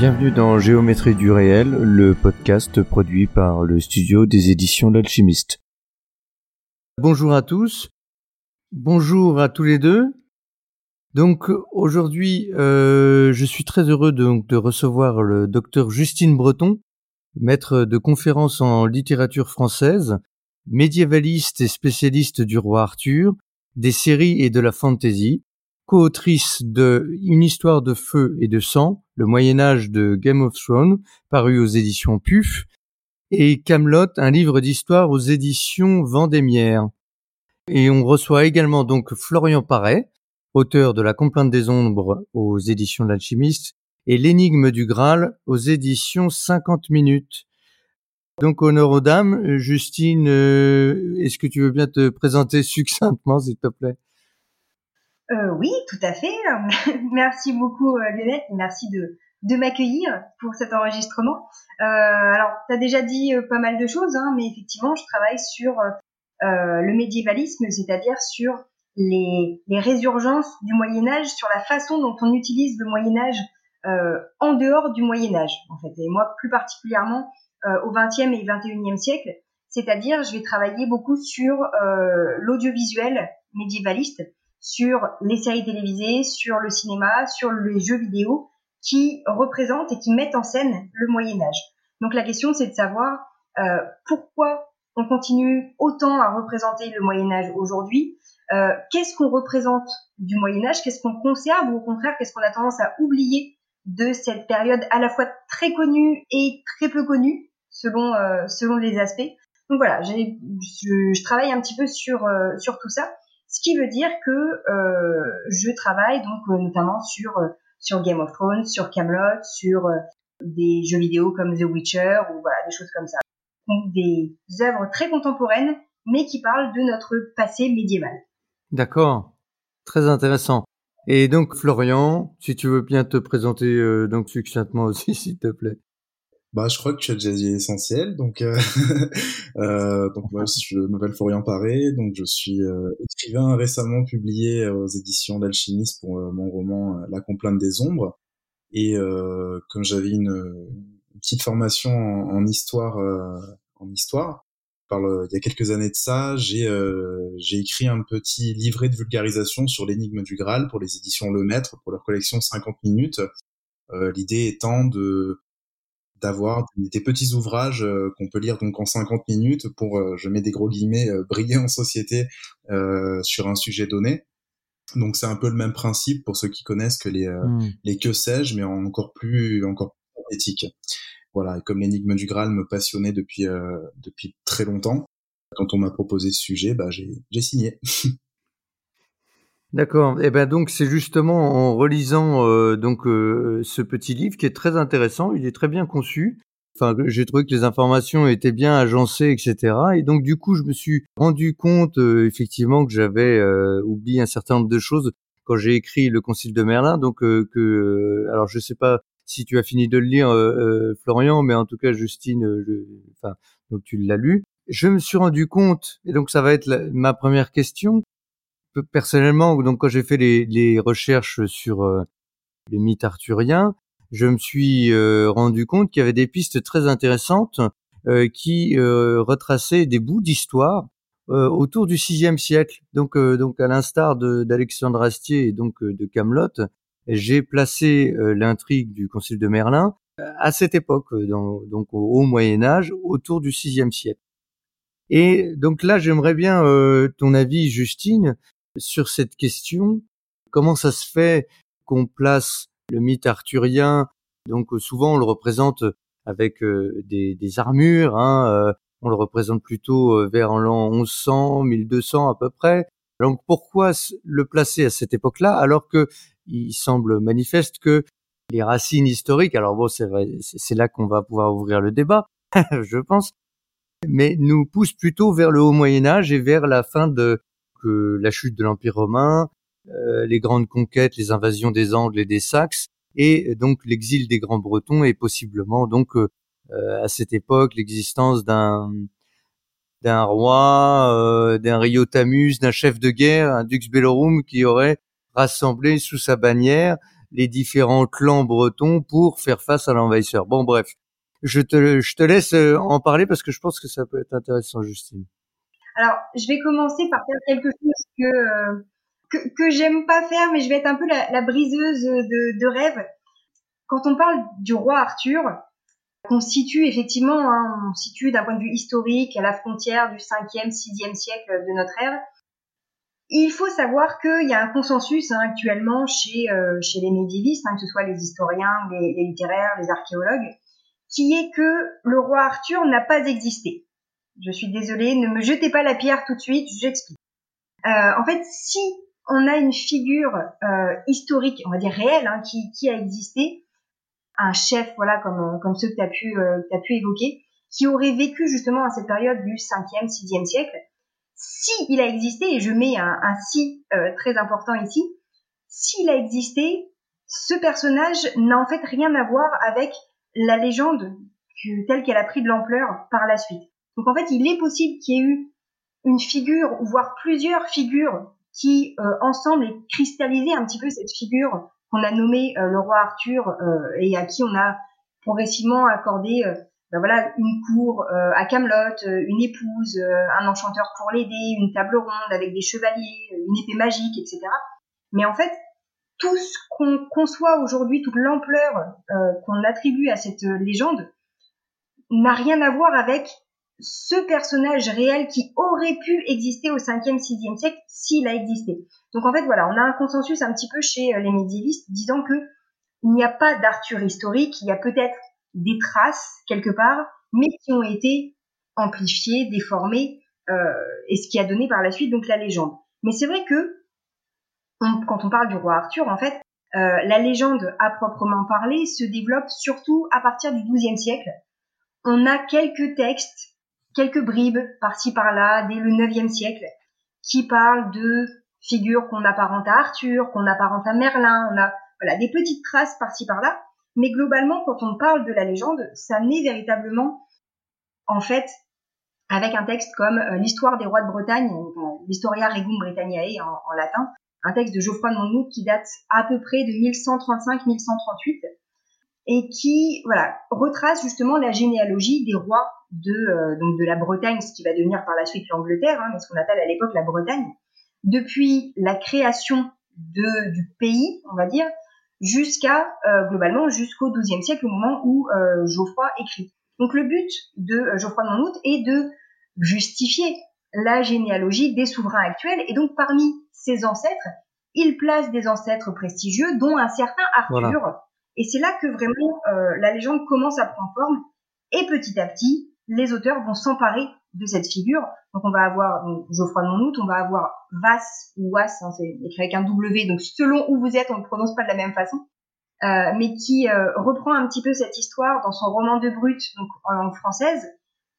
Bienvenue dans Géométrie du réel, le podcast produit par le studio des éditions L'Alchimiste. Bonjour à tous, bonjour à tous les deux. Donc aujourd'hui, euh, je suis très heureux de, de recevoir le docteur Justine Breton, maître de conférences en littérature française, médiévaliste et spécialiste du roi Arthur, des séries et de la fantasy, co-autrice de Une histoire de feu et de sang, le Moyen Âge de Game of Thrones, paru aux éditions PUF, et Camelot, un livre d'histoire aux éditions Vendémiaire. Et on reçoit également donc Florian Paré, auteur de La Complainte des Ombres aux éditions de l'Alchimiste, et L'énigme du Graal aux éditions 50 minutes. Donc honneur aux dames, Justine, euh, est-ce que tu veux bien te présenter succinctement, s'il te plaît? Euh, oui, tout à fait. merci beaucoup euh, Lionel, merci de, m'accueillir pour cet enregistrement. Euh, alors, tu as déjà dit pas mal de choses, hein, mais effectivement, je travaille sur le médiévalisme, c'est-à-dire sur les, les, résurgences du Moyen Âge, sur la façon dont on utilise le Moyen Âge en dehors du Moyen Âge, en fait. Et moi, plus particulièrement au XXe et XXIe siècle, c'est-à-dire, je vais travailler beaucoup sur l'audiovisuel médiévaliste, sur les séries télévisées, sur le cinéma, sur les jeux vidéo qui représentent et qui mettent en scène le Moyen Âge. Donc la question c'est de savoir euh, pourquoi on continue autant à représenter le Moyen Âge aujourd'hui, euh, qu'est-ce qu'on représente du Moyen Âge, qu'est-ce qu'on conserve ou au contraire qu'est-ce qu'on a tendance à oublier de cette période à la fois très connue et très peu connue selon euh, selon les aspects. Donc voilà, je, je, travaille un petit peu sur sur tout ça ce qui veut dire que euh, je travaille donc euh, notamment sur euh, sur Game of Thrones, sur Camelot, sur des jeux vidéo comme The Witcher ou des choses comme ça. Donc des œuvres très contemporaines mais qui parlent de notre passé médiéval. D'accord, très intéressant. Et donc Florian, si tu veux bien te présenter donc succinctement aussi, s'il te plaît. Bah, je crois que tu as déjà dit l'essentiel. Donc, euh, euh, donc moi, je m'appelle Florian Paré. Donc, je suis euh, écrivain récemment publié aux éditions d'Alchimiste pour euh, mon roman euh, La complainte des ombres. Et comme j'avais une, une, petite formation en, en histoire, en histoire, par le, il y a quelques années de ça, j'ai j'ai écrit un petit livret de vulgarisation sur l'énigme du Graal pour les éditions Le Maître pour leur collection 50 minutes. L'idée étant de d'avoir des petits ouvrages euh, qu'on peut lire donc en 50 minutes pour, euh, je mets des gros guillemets, euh, briller en société sur un sujet donné. Donc c'est un peu le même principe pour ceux qui connaissent que les, mmh. les que sais-je, mais encore plus encore plus éthique. Voilà, et comme l'énigme du Graal me passionnait depuis depuis très longtemps, quand on m'a proposé ce sujet, bah j'ai signé. D'accord. Et eh ben donc c'est justement en relisant euh, donc euh, ce petit livre qui est très intéressant. Il est très bien conçu. Enfin, j'ai trouvé que les informations étaient bien agencées, etc. Et donc du coup, je me suis rendu compte euh, effectivement que j'avais euh, oublié un certain nombre de choses quand j'ai écrit le Concile de Merlin. Donc que, alors je sais pas si tu as fini de le lire, Florian, mais en tout cas, Justine, je, enfin, donc tu l'as lu. Je me suis rendu compte, et donc ça va être ma première question, personnellement, donc quand j'ai fait les, les, recherches sur euh, les mythes arthuriens, je me suis euh, rendu compte qu'il y avait des pistes très intéressantes euh, qui retraçaient des bouts d'histoire autour du VIe siècle. Donc, donc à l'instar d'Alexandre Astier et donc de Camelot, j'ai placé l'intrigue du Concile de Merlin à cette époque, dans, donc au, au Moyen Âge, autour du VIe siècle. Et donc là, j'aimerais bien ton avis, Justine, sur cette question. Comment ça se fait qu'on place le mythe arthurien? Donc euh, souvent on le représente avec euh, des, armures, hein, euh, on le représente plutôt vers l'an 1100, 1200 à peu près. Donc pourquoi le placer à cette époque-là alors que il semble manifeste que les racines historiques, alors bon c'est là qu'on va pouvoir ouvrir le débat, je pense, mais nous pousse plutôt vers le haut Moyen Âge et vers la fin de la chute de l'Empire romain, euh, les grandes conquêtes, les invasions des Angles et des Saxes, et donc l'exil des Grands Bretons et possiblement donc euh, à cette époque l'existence d'un d'un roi, euh, d'un Riotamus, d'un chef de guerre, un dux bellorum qui aurait rassemblé sous sa bannière les différents clans bretons pour faire face à l'envahisseur. Bon, bref, je te, je te laisse euh, en parler parce que je pense que ça peut être intéressant, Justine. Alors, je vais commencer par faire quelque chose que euh, que, que j'aime pas faire, mais je vais être un peu la, briseuse de, de rêve. Quand on parle du roi Arthur, qu'on situe effectivement, hein, on situe d'un point de vue historique à la frontière du 5e, 6e siècle de notre ère. Il faut savoir qu'il y a un consensus hein, actuellement chez, euh, chez les médiévistes, hein, que ce soit les historiens, les, littéraires, les archéologues, qui est que le roi Arthur n'a pas existé. Je suis désolée, ne me jetez pas la pierre tout de suite, j'explique. Euh, en fait, si on a une figure euh, historique, on va dire réelle, hein, qui, qui a existé, un chef, voilà, comme, comme ceux que tu as pu, euh, pu évoquer, qui aurait vécu justement à cette période du 5e, 6e siècle, si il a existé, et je mets un, un si euh, très important ici, s'il a existé, ce personnage n'a en fait rien à voir avec la légende telle qu'elle a pris de l'ampleur par la suite. Donc en fait, il est possible qu'il y ait eu une figure, ou voire plusieurs figures, qui euh, ensemble aient cristallisé un petit peu cette figure qu'on a nommé euh, le roi Arthur euh, et à qui on a progressivement accordé ben voilà une cour à Camelot, une épouse, un enchanteur pour l'aider, une table ronde avec des chevaliers, une épée magique, etc. Mais en fait, tout ce qu'on conçoit aujourd'hui, toute l'ampleur qu'on attribue à cette légende, n'a rien à voir avec ce personnage réel qui aurait pu exister au 5e, 6e siècle s'il a existé. Donc en fait, voilà, on a un consensus un petit peu chez euh, les médiévistes disant que il n'y a pas d'Arthur historique, il y a peut-être des traces quelque part, mais qui ont été amplifiées, déformées, euh, et ce qui a donné par la suite donc la légende. Mais c'est vrai que quand on parle du roi Arthur, en fait, euh, la légende à proprement parler se développe surtout à partir du XIIe siècle. On a quelques textes quelques bribes par-ci par-là dès le 9e siècle qui parlent de figures qu'on apparente à Arthur, qu'on apparente à Merlin, on a voilà des petites traces par-ci par-là, mais globalement quand on parle de la légende, ça naît véritablement en fait avec un texte comme euh, l'histoire des rois de Bretagne, l'Historia Regum Britanniae en, en, latin, un texte de Geoffroy de Monmouth qui date à peu près de 1135-1138 et qui voilà retrace justement la généalogie des rois de euh, donc de la Bretagne, ce qui va devenir par la suite l'Angleterre, hein, ce qu'on appelle à l'époque la Bretagne, depuis la création de du pays, on va dire, jusqu'à euh, globalement jusqu'au XIIe siècle, au moment où euh, Geoffroy écrit. Donc le but de Geoffroy de Monmouth est de justifier la généalogie des souverains actuels, et donc parmi ses ancêtres, il place des ancêtres prestigieux, dont un certain Arthur. Et c'est là que vraiment la légende commence à prendre forme. Et petit à petit, les auteurs vont s'emparer de cette figure. Donc on va avoir donc, Geoffroy de Monmouth, on va avoir Vass ou Was, hein, c'est écrit avec un W, donc selon où vous êtes, on ne prononce pas de la même façon, euh, mais qui euh, reprend un petit peu cette histoire dans son roman de Brut, donc en langue française.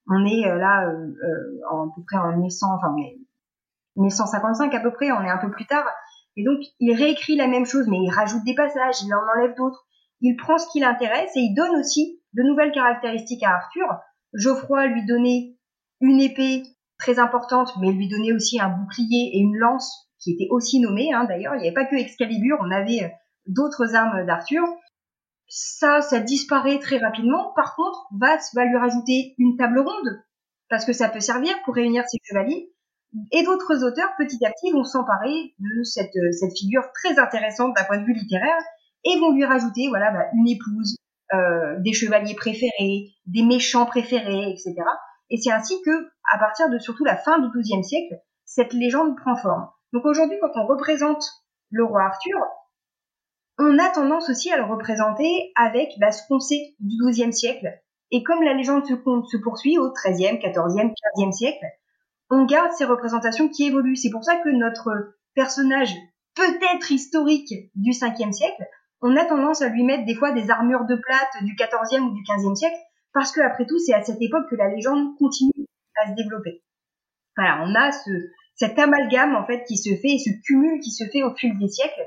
On est euh, là en, à peu près en 1100, enfin 1155 à peu près, on est un peu plus tard. Et donc il réécrit la même chose, mais il rajoute des passages, il en enlève d'autres. Il prend ce qui l'intéresse et il donne aussi de nouvelles caractéristiques à Arthur Geoffroy lui donnait une épée très importante, mais lui donnait aussi un bouclier et une lance qui étaient aussi nommés. Hein, D'ailleurs, il n'y avait pas que Excalibur, on avait euh, d'autres armes d'Arthur. Ça, ça disparaît très rapidement. Par contre, Vass va lui rajouter une table ronde, parce que ça peut servir pour réunir ses chevaliers. Et d'autres auteurs, petit à petit, vont s'emparer de cette, euh, figure très intéressante d'un point de vue littéraire et vont lui rajouter voilà bah, une épouse, euh, des chevaliers préférés, des méchants préférés, etc. Et c'est ainsi que, à partir de surtout la fin du XIIe siècle, cette légende prend forme. Donc aujourd'hui, quand on représente le roi Arthur, on a tendance aussi à le représenter avec bah, ce qu'on sait du XIIe siècle. Et comme la légende se, poursuit au XIIIe, XIVe, XVe siècle, on garde ces représentations qui évoluent. C'est pour ça que notre personnage peut-être historique du 5e siècle on a tendance à lui mettre des fois des armures de plate du 14e ou du 15e siècle, parce que après tout, c'est à cette époque que la légende continue à se développer. Voilà, on a ce, cet amalgame en fait qui se fait, ce cumul qui se fait au fil des siècles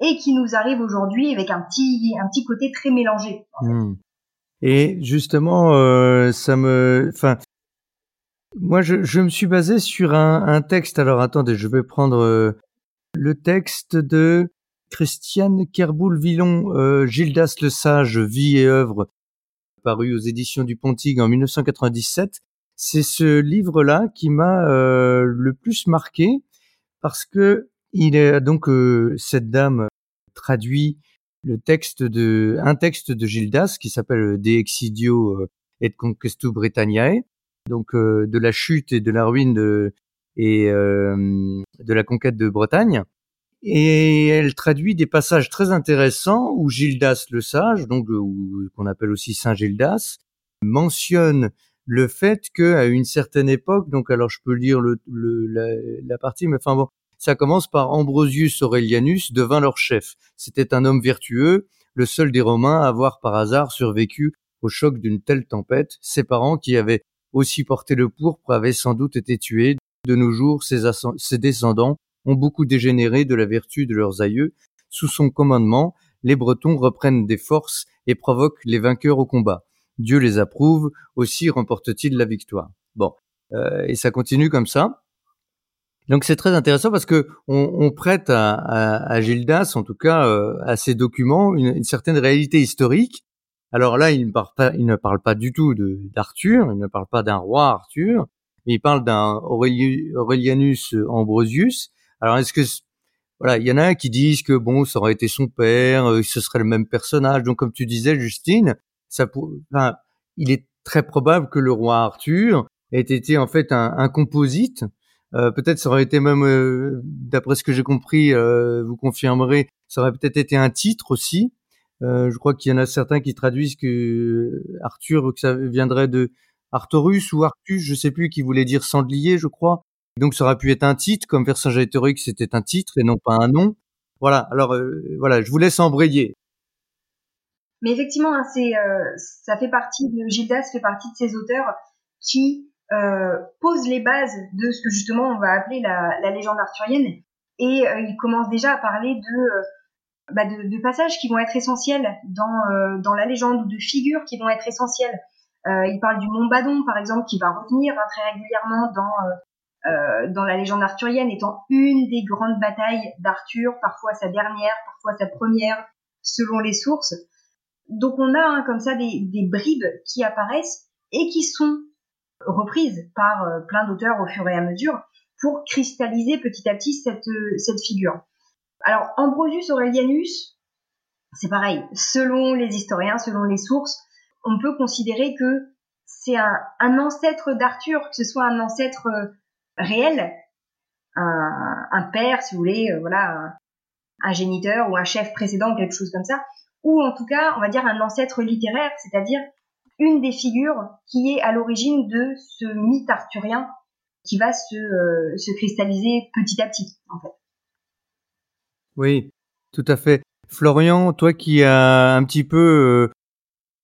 et qui nous arrive aujourd'hui avec un petit, un petit côté très mélangé. Hmm. Et justement, euh, ça me, enfin, moi, je, je, me suis basé sur un, un, texte. Alors, attendez, je vais prendre euh, le texte de Christiane Kerboul-Villon, euh, Gildas le Sage, vie et œuvre, paru aux éditions du Pontig en 1997. C'est ce livre-là qui m'a euh, le plus marqué parce que il donc euh, cette dame traduit le texte de un texte de Gildas qui s'appelle De Exidio et Conquestu Britanniae, donc de la chute et de la ruine et de la conquête de Bretagne et elle traduit des passages très intéressants où Gildas le sage, donc qu'on appelle aussi Saint Gildas, mentionne le fait que à une certaine époque, donc alors je peux lire le, la, la, partie, mais enfin bon, ça commence par Ambrosius Aurelianus devint leur chef. C'était un homme vertueux, le seul des Romains à avoir par hasard survécu au choc d'une telle tempête. Ses parents, qui avaient aussi porté le pourpre, avaient sans doute été tués. De nos jours, ses descendants ont beaucoup dégénéré de la vertu de leurs aïeux. Sous son commandement, les Bretons reprennent des forces et provoquent les vainqueurs au combat. Dieu les approuve, aussi remporte-t-il la victoire. Bon, euh, et ça continue comme ça. Donc c'est très intéressant parce que on, on prête à, à, à, Gildas, en tout cas euh, à ces documents, une, une, certaine réalité historique. Alors là, il ne parle pas, il ne parle pas du tout d'Arthur, il ne parle pas d'un roi Arthur, il parle d'un Aurelianus Ambrosius, alors est-ce que voilà, il y en a qui disent que bon, ça aurait été son père, euh, ce serait le même personnage. Donc comme tu disais, Justine, ça, enfin, il est très probable que le roi Arthur ait été en fait un, composite. Euh, peut-être ça aurait été même, euh, d'après ce que j'ai compris, euh, vous confirmerez, ça aurait peut-être été un titre aussi. je crois qu'il y en a certains qui traduisent que Arthur, que ça viendrait de Arthurus ou Artus, je sais plus, qui voulait dire sanglier, je crois. Donc ça aurait pu être un titre, comme Vercingétorix c'était un titre et non pas un nom. Voilà, alors euh, voilà, je vous laisse embrayer. Mais effectivement, hein, euh, ça fait partie de Gildas fait partie de ces auteurs qui euh, posent les bases de ce que justement on va appeler la, légende arthurienne. Et il commence déjà à parler de, bah de, passages qui vont être essentiels dans, la légende ou de figures qui vont être essentielles. il parle du Mont Badon, par exemple, qui va revenir hein, très régulièrement dans dans la légende arthurienne étant une des grandes batailles d'Arthur, parfois sa dernière, parfois sa première, selon les sources. Donc on a hein, comme ça des, bribes qui apparaissent et qui sont reprises par euh, plein d'auteurs au fur et à mesure pour cristalliser petit à petit cette, euh, cette figure. Alors Ambrosius Aurelianus, c'est pareil, selon les historiens, selon les sources, on peut considérer que c'est un, ancêtre d'Arthur, que ce soit un ancêtre réel, un, un, père, si vous voulez, euh, voilà, un, géniteur ou un chef précédent, quelque chose comme ça, ou en tout cas, on va dire un ancêtre littéraire, c'est-à-dire une des figures qui est à l'origine de ce mythe arthurien qui va se, euh, se cristalliser petit à petit, en fait. Oui, tout à fait. Florian, toi qui as un petit peu euh,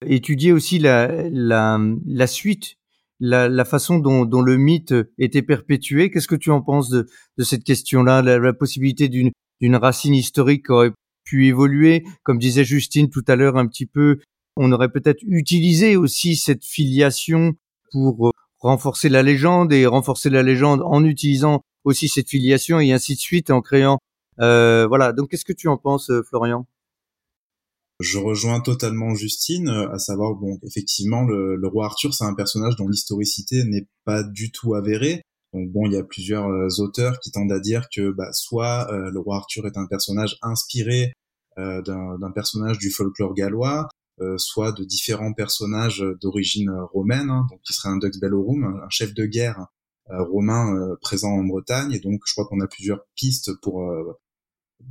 étudié aussi la suite la, la façon dont, dont, le mythe était perpétué. Qu'est-ce que tu en penses de, de cette question-là, la, la, possibilité d'une racine historique qui aurait pu évoluer, comme disait Justine tout à l'heure un petit peu, on aurait peut-être utilisé aussi cette filiation pour euh, renforcer la légende et renforcer la légende en utilisant aussi cette filiation et ainsi de suite en créant euh, voilà. Donc qu'est-ce que tu en penses, euh, Florian? Je rejoins totalement Justine, euh, à savoir, bon, effectivement, le, le roi Arthur, c'est un personnage dont l'historicité n'est pas du tout avérée. Donc bon, il y a plusieurs euh, auteurs qui tendent à dire que bah, soit euh, le roi Arthur est un personnage inspiré euh, d'un personnage du folklore gallois, soit de différents personnages d'origine romaine, hein, donc qui serait un Dux Bellorum, un chef de guerre romain présent en Bretagne. Et donc je crois qu'on a plusieurs pistes pour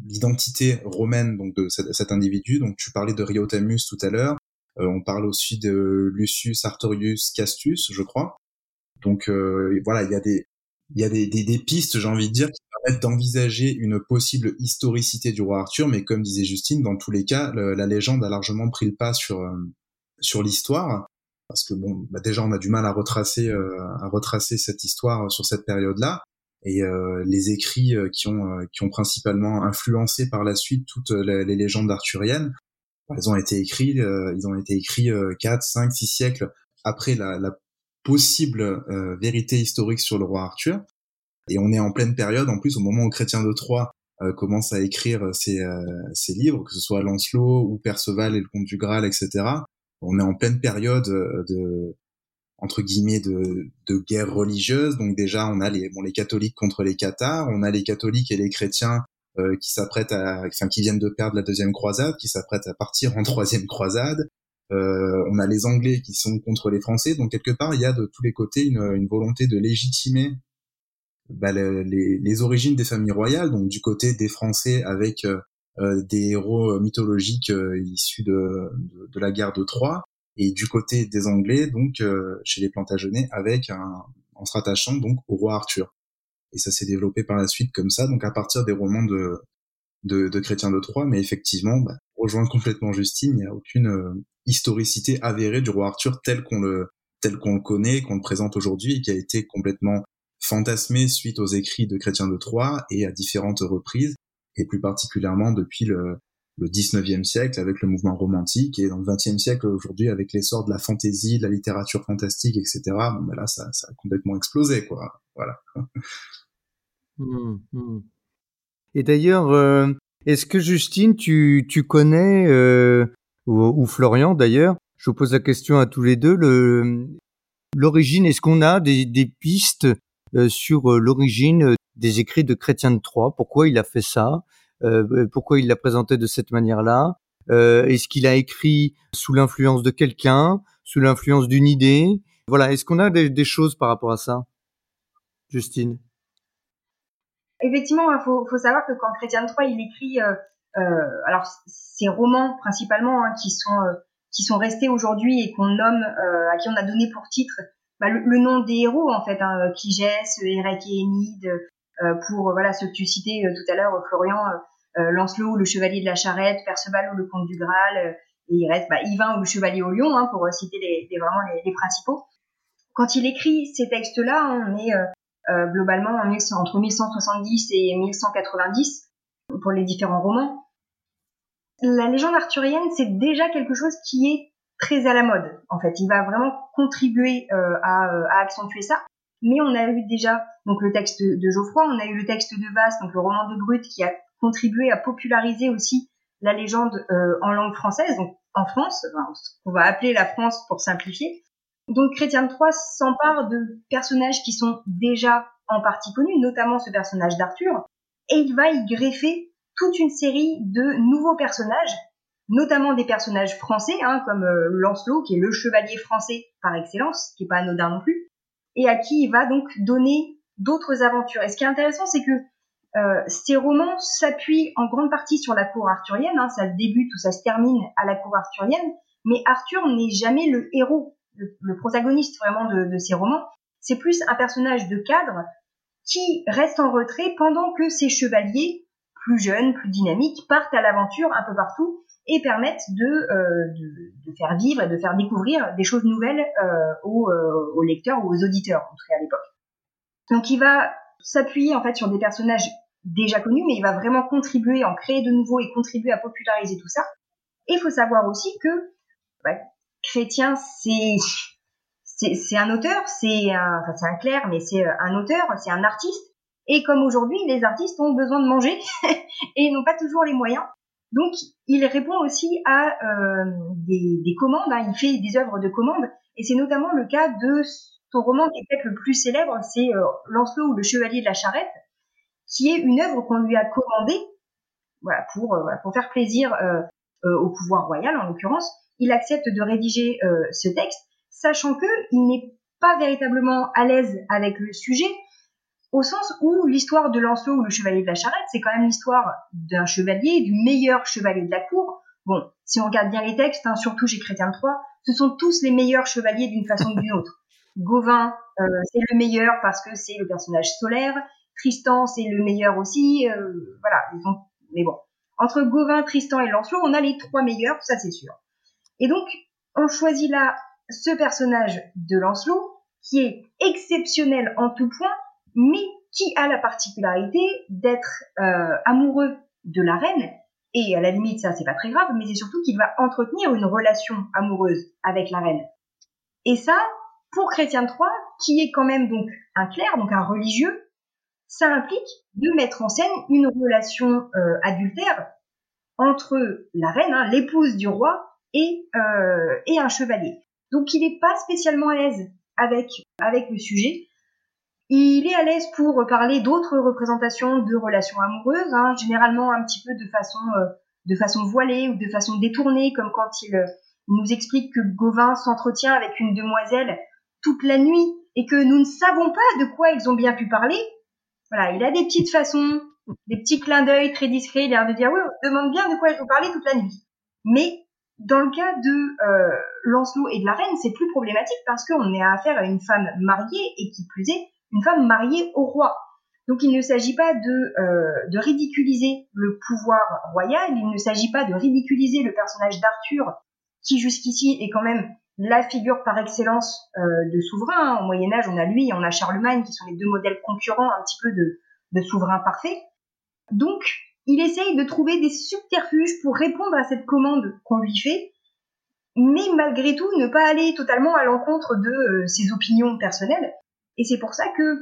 l'identité romaine donc de cet, individu. Donc tu parlais de Riotamus tout à l'heure. Euh, on parle aussi de Lucius Artorius Castus, je crois. Donc euh, voilà, il y a des il y a des, des, pistes, j'ai envie de dire, qui permettent d'envisager une possible historicité du roi Arthur, mais comme disait Justine, dans tous les cas, la légende a largement pris le pas sur euh, sur l'histoire. parce que bon, bah déjà on a du mal à retracer à retracer cette histoire sur cette période-là et les écrits qui ont qui ont principalement influencé par la suite toutes les, légendes arthuriennes ils ont été écrits ils ont été écrits 4 5 6 siècles après la, la possible vérité historique sur le roi Arthur et on est en pleine période, en plus, au moment où Chrétien de Troyes euh, commence à écrire ses, euh, ses, livres, que ce soit Lancelot ou Perceval et le Comte du Graal, etc. On est en pleine période euh, de entre guillemets de, de guerre religieuse. Donc déjà, on a les bon les catholiques contre les cathares, on a les catholiques et les chrétiens euh, qui s'apprêtent à, enfin qui viennent de perdre la deuxième croisade, qui s'apprêtent à partir en troisième croisade. Euh, on a les Anglais qui sont contre les Français. Donc quelque part, il y a de tous les côtés une, une volonté de légitimer bah, les, les, origines des familles royales, donc du côté des Français avec euh, euh des héros mythologiques euh, issus de, de, la guerre de Troie, et du côté des Anglais, donc euh, chez les Plantagenets, avec un, en se rattachant donc au roi Arthur. Et ça s'est développé par la suite comme ça, donc à partir des romans de, de, de Chrétien de Troyes, mais effectivement, bah, rejoint complètement Justine, il n'y a aucune historicité avérée du roi Arthur tel qu'on le tel qu'on le connaît, qu'on le présente aujourd'hui, et qui a été complètement fantasmé suite aux écrits de Chrétien de Troyes et à différentes reprises, et plus particulièrement depuis le, le 19e siècle avec le mouvement romantique et dans le 20e siècle aujourd'hui avec l'essor de la fantaisie, de la littérature fantastique, etc. Bon, ben là, ça, ça, a complètement explosé, quoi. Voilà. Mmh, mmh. Et d'ailleurs, euh, est-ce que Justine, tu, tu connais, euh, ou, Florian d'ailleurs, je vous pose la question à tous les deux, l'origine, est-ce qu'on a des, des pistes euh, sur euh, l'origine euh, des écrits de Chrétien de Troyes, pourquoi il a fait ça, pourquoi il l'a présenté de cette manière-là, est-ce qu'il a écrit sous l'influence de quelqu'un, sous l'influence d'une idée? Voilà, est-ce qu'on a des, choses par rapport à ça, Justine? Effectivement, il faut, savoir que quand Chrétien Troyes il écrit, alors ces romans principalement hein, qui sont qui sont restés aujourd'hui et qu'on nomme, à qui on a donné pour titre bah, le, nom des héros en fait, hein, Cligès, Érec et Énide, euh, pour voilà ceux que tu citais euh, tout à l'heure, Florian, euh, Lancelot ou le Chevalier de la Charrette, Perceval ou le Comte du Graal, et il reste bah, Yvain ou le Chevalier au Lion, hein, pour citer les, vraiment les, principaux. Quand il écrit ces textes-là, on est globalement en entre 1170 et 1190 pour les différents romans. La légende arthurienne, c'est déjà quelque chose qui est très à la mode. En fait, il va vraiment contribuer euh, à, euh, à, accentuer ça. Mais on a eu déjà donc le texte de Geoffroy, on a eu le texte de Vasse, donc le roman de Brut, qui a contribué à populariser aussi la légende euh, en langue française, donc en France, enfin, qu'on va appeler la France pour simplifier. Donc Chrétien Troyes s'empare de personnages qui sont déjà en partie connus, notamment ce personnage d'Arthur, et il va y greffer toute une série de nouveaux personnages notamment des personnages français, hein, comme euh, Lancelot, qui est le chevalier français par excellence, qui est pas anodin non plus, et à qui il va donc donner d'autres aventures. Et ce qui est intéressant, c'est que euh, ces romans s'appuient en grande partie sur la cour arthurienne, hein, ça débute ou ça se termine à la cour arthurienne, mais Arthur n'est jamais le héros, le, protagoniste vraiment de, de ces romans. C'est plus un personnage de cadre qui reste en retrait pendant que ses chevaliers, plus jeunes, plus dynamiques, partent à l'aventure un peu partout et permettent de, euh, de, de, faire vivre et de faire découvrir des choses nouvelles euh, aux, euh, aux, lecteurs ou aux auditeurs, en tout à l'époque. Donc il va s'appuyer en fait sur des personnages déjà connus, mais il va vraiment contribuer, en créer de nouveaux et contribuer à populariser tout ça. Et il faut savoir aussi que Chrétien, c'est c'est un auteur, c'est un, enfin, c'est un clerc, mais c'est un auteur, c'est un artiste. Et comme aujourd'hui, les artistes ont besoin de manger et n'ont pas toujours les moyens. Donc, il répond aussi à euh, des, des, commandes, hein, il fait des œuvres de commande, et c'est notamment le cas de son roman qui est peut-être le plus célèbre, c'est euh, Lancelot ou le Chevalier de la Charrette, qui est une œuvre qu'on lui a commandée, voilà, pour, euh, pour faire plaisir euh, euh, au pouvoir royal en l'occurrence. Il accepte de rédiger ce texte, sachant que il n'est pas véritablement à l'aise avec le sujet, au sens où l'histoire de Lancelot ou le chevalier de la charrette, c'est quand même l'histoire d'un chevalier, du meilleur chevalier de la cour. Bon, si on regarde bien les textes, hein, surtout chez Chrétien de Troyes, ce sont tous les meilleurs chevaliers d'une façon ou d'une autre. Gauvin, euh, c'est le meilleur parce que c'est le personnage solaire. Tristan, c'est le meilleur aussi. Euh, voilà, ils ont... mais bon. Entre Gauvin, Tristan et Lancelot, on a les trois meilleurs, ça c'est sûr. Et donc, on choisit là ce personnage de Lancelot, qui est exceptionnel en tout point, mais qui a la particularité d'être euh, amoureux de la reine, et à la limite ça c'est pas très grave, mais c'est surtout qu'il va entretenir une relation amoureuse avec la reine. Et ça, pour Chrétien III, qui est quand même donc un clerc, donc un religieux, ça implique de mettre en scène une relation euh, adultère entre la reine, hein, l'épouse du roi, et, euh, et un chevalier. Donc il n'est pas spécialement à l'aise avec, le sujet. Il est à l'aise pour parler d'autres représentations de relations amoureuses, hein, généralement un petit peu de façon, euh, de façon voilée ou de façon détournée, comme quand il, nous explique que Gauvin s'entretient avec une demoiselle toute la nuit et que nous ne savons pas de quoi ils ont bien pu parler. Voilà, il a des petites façons, des petits clins d'œil très discrets, l'air de dire oui, demande bien de quoi ils ont parlé toute la nuit. Mais dans le cas de euh, Lancelot et de la reine, c'est plus problématique parce qu'on est à affaire à une femme mariée et qui plus est une femme mariée au roi. Donc il ne s'agit pas de, euh, de ridiculiser le pouvoir royal, il ne s'agit pas de ridiculiser le personnage d'Arthur, qui jusqu'ici est quand même la figure par excellence euh, de souverain. Au Moyen Âge, on a lui, on a Charlemagne, qui sont les deux modèles concurrents un petit peu de, de souverain parfait. Donc il essaye de trouver des subterfuges pour répondre à cette commande qu'on lui fait, mais malgré tout ne pas aller totalement à l'encontre de euh, ses opinions personnelles. Et c'est pour ça que,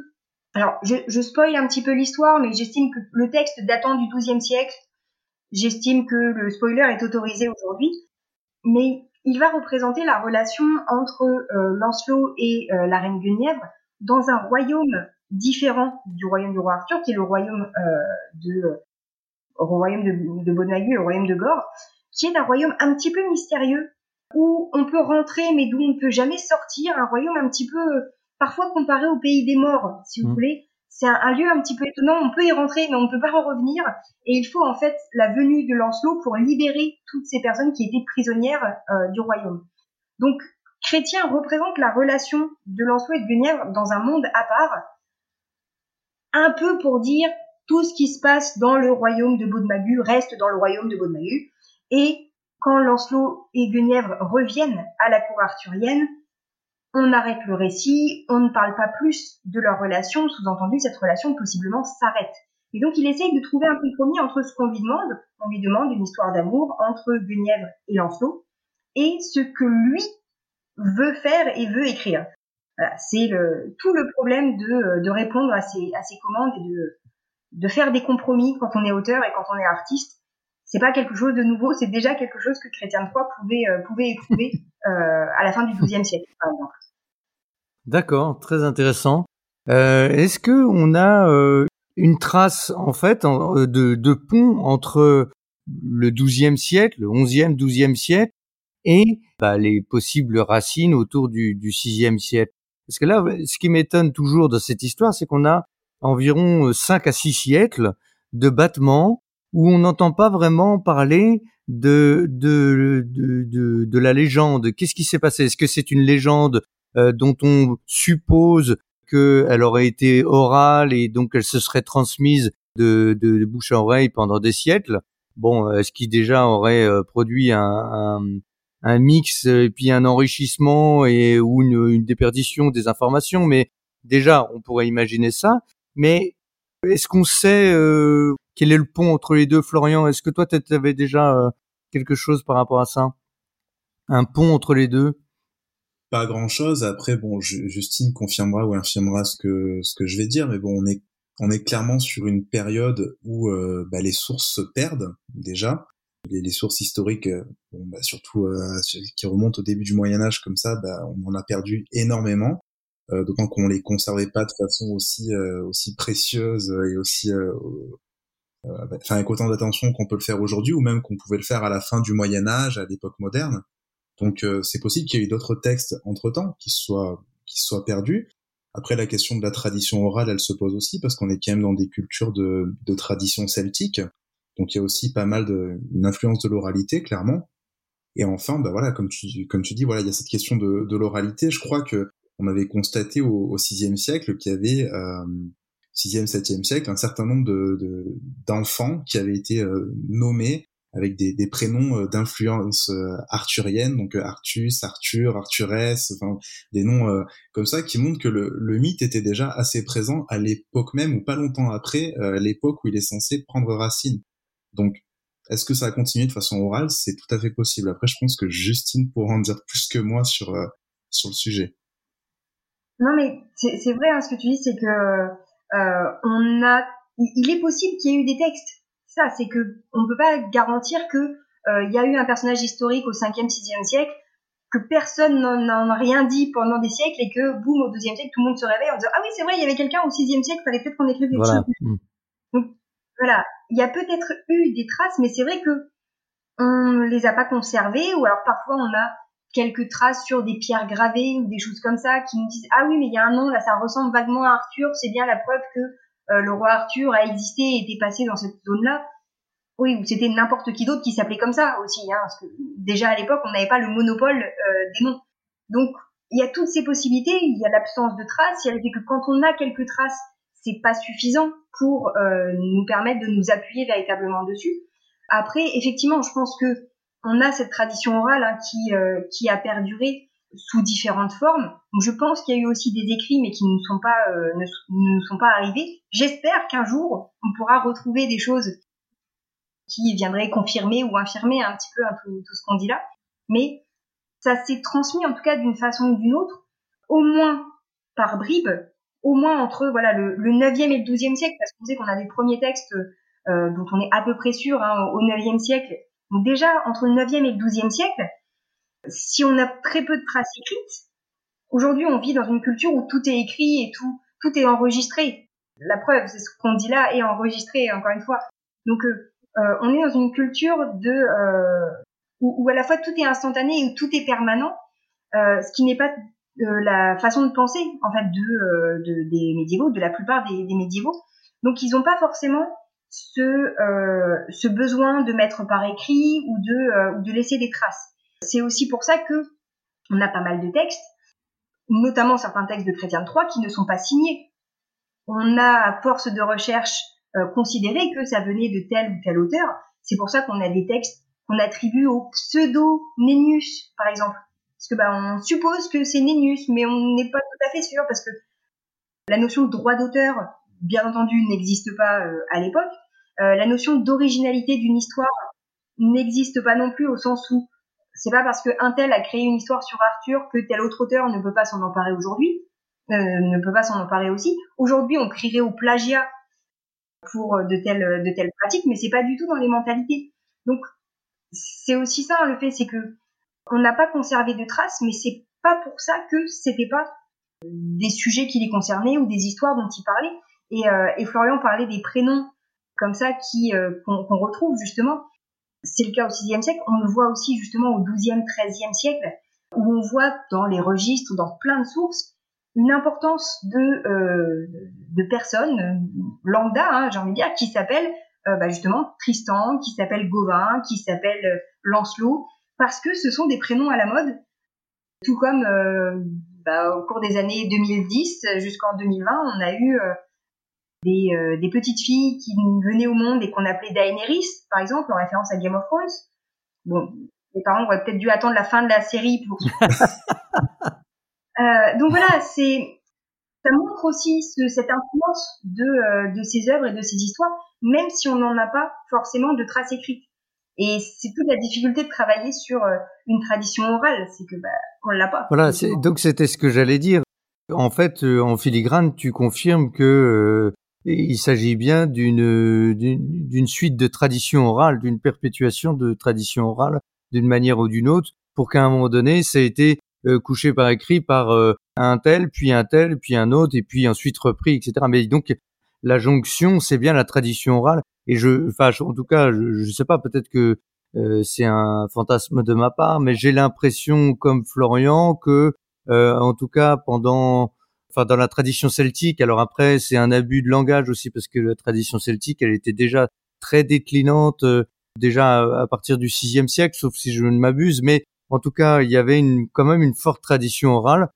alors je, je spoil un petit peu l'histoire, mais j'estime que le texte datant du XIIe siècle, j'estime que le spoiler est autorisé aujourd'hui, mais il va représenter la relation entre euh, Lancelot et euh, la reine Guenièvre dans un royaume différent du royaume du roi Arthur, qui est le royaume de au royaume de, de Bonagu, au royaume de Gore, qui est un royaume un petit peu mystérieux, où on peut rentrer mais d'où on ne peut jamais sortir, un royaume un petit peu, parfois comparé au pays des morts, si vous mmh. voulez. C'est un, lieu un petit peu étonnant, on peut y rentrer mais on ne peut pas en revenir, et il faut en fait la venue de Lancelot pour libérer toutes ces personnes qui étaient prisonnières euh, du royaume. Donc, Chrétien représente la relation de Lancelot et de Guenièvre dans un monde à part, un peu pour dire tout ce qui se passe dans le royaume de Baudemagu reste dans le royaume de Baudemagu. Et quand Lancelot et Guenièvre reviennent à la cour arthurienne, on arrête le récit, on ne parle pas plus de leur relation, sous-entendu cette relation possiblement s'arrête. Et donc il essaye de trouver un compromis entre ce qu'on lui demande, on lui demande une histoire d'amour entre Guenièvre et Lancelot, et ce que lui veut faire et veut écrire. Voilà, c'est le, tout le problème de, de répondre à ces, à ces commandes et de, de faire des compromis quand on est auteur et quand on est artiste, c'est pas quelque chose de nouveau, c'est déjà quelque chose que Chrétien III pouvait, euh, pouvait éprouver euh, à la fin du XIIe siècle, par exemple. D'accord, très intéressant. Euh, Est-ce que on a euh, une trace en fait de, de pont entre le XIIe siècle, le XIe, XIIe siècle et bah, les possibles racines autour du, du VIe siècle? Parce que là, ce qui m'étonne toujours de cette histoire, c'est qu'on a environ 5 à 6 siècles de battements où on n'entend pas vraiment parler de, de, de, de, la légende. Qu'est-ce qui s'est passé? Est-ce que c'est une légende euh, dont on suppose qu'elle aurait été orale et donc elle se serait transmise de, de, bouche à oreille pendant des siècles. Bon, est ce qui déjà aurait euh, produit un, un, un, mix et puis un enrichissement et ou une, une déperdition des informations, mais déjà on pourrait imaginer ça. Mais est-ce qu'on sait euh, quel est le pont entre les deux, Florian? Est-ce que toi, tu avais déjà euh, quelque chose par rapport à ça? Un pont entre les deux? Pas grand-chose. Après, bon, Justine confirmera ou infirmera ce que ce que je vais dire, mais bon, on est on est clairement sur une période où euh, bah, les sources se perdent déjà. Les, sources historiques, bon, bah, surtout qui remontent au début du Moyen Âge comme ça, bah, on en a perdu énormément euh, d'autant qu'on les conservait pas de façon aussi euh, aussi précieuse et aussi euh, enfin avec autant d'attention qu'on peut le faire aujourd'hui ou même qu'on pouvait le faire à la fin du Moyen Âge, à l'époque moderne. Donc c'est possible qu'il y ait eu d'autres textes entre-temps qui soient qui soient perdus. Après la question de la tradition orale, elle se pose aussi parce qu'on est quand même dans des cultures de, de tradition celtique. Donc il y a aussi pas mal de influence de l'oralité clairement. Et enfin, bah voilà, comme tu comme tu dis, voilà, il y a cette question de, de l'oralité. Je crois que on avait constaté au, VIe siècle qu'il y avait euh, 6e, 7e siècle un certain nombre de d'enfants qui avaient été euh, nommés avec des, des prénoms d'influence arthurienne, donc Artus, Arthur, Arthurès, enfin des noms comme ça qui montrent que le, le, mythe était déjà assez présent à l'époque même ou pas longtemps après l'époque où il est censé prendre racine. Donc est-ce que ça a continué de façon orale? C'est tout à fait possible. Après, je pense que Justine pourra en dire plus que moi sur sur le sujet. Non, mais c'est vrai, hein, ce que tu dis, c'est que euh, on a, il est possible qu'il y ait eu des textes. Ça, c'est que on peut pas garantir que euh, il y a eu un personnage historique au 5e, 6e siècle, que personne n'en a rien dit pendant des siècles et que, boum, au 12e siècle, tout le monde se réveille en disant Ah oui, c'est vrai, il y avait quelqu'un au 6e siècle, fallait peut-être qu'on écrive quelque voilà. chose. Mm. Donc, voilà. Il y a peut-être eu des traces, mais c'est vrai que on les a pas conservées, ou alors parfois on a quelques traces sur des pierres gravées ou des choses comme ça qui nous disent ah oui mais il y a un nom là ça ressemble vaguement à Arthur c'est bien la preuve que le roi Arthur a existé et était passé dans cette zone là oui ou c'était n'importe qui d'autre qui s'appelait comme ça aussi hein, parce que déjà à l'époque on n'avait pas le monopole euh, des noms. Donc il y a toutes ces possibilités il y a l'absence de traces il y a le fait que quand on a quelques traces c'est pas suffisant pour euh, nous permettre de nous appuyer véritablement dessus. Après effectivement je pense que on a cette tradition orale hein, euh, qui a perduré sous différentes formes. Donc je pense qu'il y a eu aussi des écrits, mais qui ne sont pas euh, ne, nous sont pas arrivés. J'espère qu'un jour on pourra retrouver des choses qui viendraient confirmer ou infirmer un petit peu tout, tout, ce qu'on dit là. Mais ça s'est transmis en tout cas d'une façon ou d'une autre, au moins par bribes, au moins entre voilà le, le 9e et le 12e siècle, parce qu'on sait qu'on a des premiers textes euh, dont on est à peu près sûr hein, au 9e siècle donc déjà, entre le 9e et le 12e siècle, si on a très peu de traces écrites, aujourd'hui on vit dans une culture où tout est écrit et tout, tout est enregistré. La preuve, c'est ce qu'on dit là, est enregistré, encore une fois. Donc euh, euh on est dans une culture de euh, où, où, à la fois tout est instantané et où tout est permanent, euh, ce qui n'est pas euh, la façon de penser en fait de, de, des médiévaux, de la plupart des, des médiévaux. Donc ils n'ont pas forcément ce, euh, ce besoin de mettre par écrit ou de, euh, de laisser des traces. C'est aussi pour ça que on a pas mal de textes, notamment certains textes de Chrétien de qui ne sont pas signés. On a, à force de recherche, euh, considéré que ça venait de tel ou tel auteur. C'est pour ça qu'on a des textes qu'on attribue au pseudo Nénius, par exemple. Parce que bah, on suppose que c'est Nénius, mais on n'est pas tout à fait sûr parce que la notion de droit d'auteur, bien entendu, n'existe pas euh, à l'époque. Euh, la notion d'originalité d'une histoire n'existe pas non plus au sens où c'est pas parce que un tel a créé une histoire sur Arthur que tel autre auteur ne peut pas s'en emparer aujourd'hui, euh, ne peut pas s'en emparer aussi. Aujourd'hui, on crierait au plagiat pour de telles de telles pratiques, mais c'est pas du tout dans les mentalités. Donc c'est aussi ça le fait, c'est que on n'a pas conservé de traces, mais c'est pas pour ça que c'était pas des sujets qui les concernaient ou des histoires dont il parlait. Et, euh, et Florian parlait des prénoms comme ça qui euh, qu'on retrouve justement. C'est le cas au VIe siècle. On le voit aussi justement au XIIe, XIIIe siècle, où on voit dans les registres, dans plein de sources, une importance de euh, de personnes lambda, hein, j'ai envie de dire, qui s'appellent euh, bah justement Tristan, qui s'appelle Gauvin, qui s'appelle euh, Lancelot, parce que ce sont des prénoms à la mode, tout comme euh, bah, au cours des années 2010 jusqu'en 2020, on a eu des, euh, des, petites filles qui venaient au monde et qu'on appelait Daenerys, par exemple, en référence à Game of Thrones. Bon, les parents auraient peut-être dû attendre la fin de la série pour. euh, donc voilà, c'est ça montre aussi ce, cette influence de, euh, de ces œuvres et de ces histoires, même si on n'en a pas forcément de traces écrites. Et c'est toute la difficulté de travailler sur euh, une tradition orale, c'est que bah, on l'a pas. Voilà, donc c'était ce que j'allais dire. En fait, en filigrane, tu confirmes que il s'agit bien d'une suite de traditions orales, d'une perpétuation de traditions orales d'une manière ou d'une autre, pour qu'à un moment donné, ça ait été euh, couché par écrit par euh, un tel, puis un tel, puis un autre, et puis ensuite repris, etc. Mais donc la jonction, c'est bien la tradition orale. Et je, enfin, en tout cas, je, ne sais pas, peut-être que euh, c'est un fantasme de ma part, mais j'ai l'impression, comme Florian, que en tout cas pendant enfin dans la tradition celtique. Alors après, c'est un abus de langage aussi parce que la tradition celtique, elle était déjà très déclinante euh, déjà à partir du VIe siècle, sauf si je ne m'abuse. Mais en tout cas, il y avait une, quand même une forte tradition orale,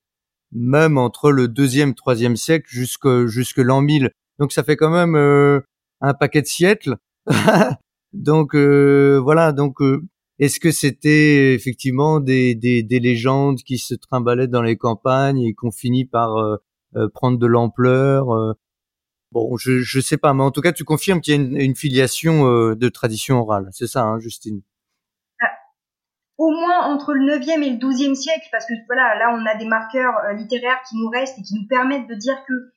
même entre le deuxième, troisième siècle jusque jusque l'an 1000. Donc ça fait quand même euh, un paquet de siècles. Donc euh, voilà, donc euh, est-ce que c'était effectivement des, des, des, légendes qui se trimbalaient dans les campagnes et qu'on finit par euh, prendre de l'ampleur Bon, je je sais pas, mais en tout cas, tu confirmes qu'il y a une, une filiation de tradition orale, c'est ça, hein, Justine? Ah, Au moins entre le 9e et le 12e siècle, parce que voilà, là, on a des marqueurs littéraires qui nous restent et qui nous permettent de dire que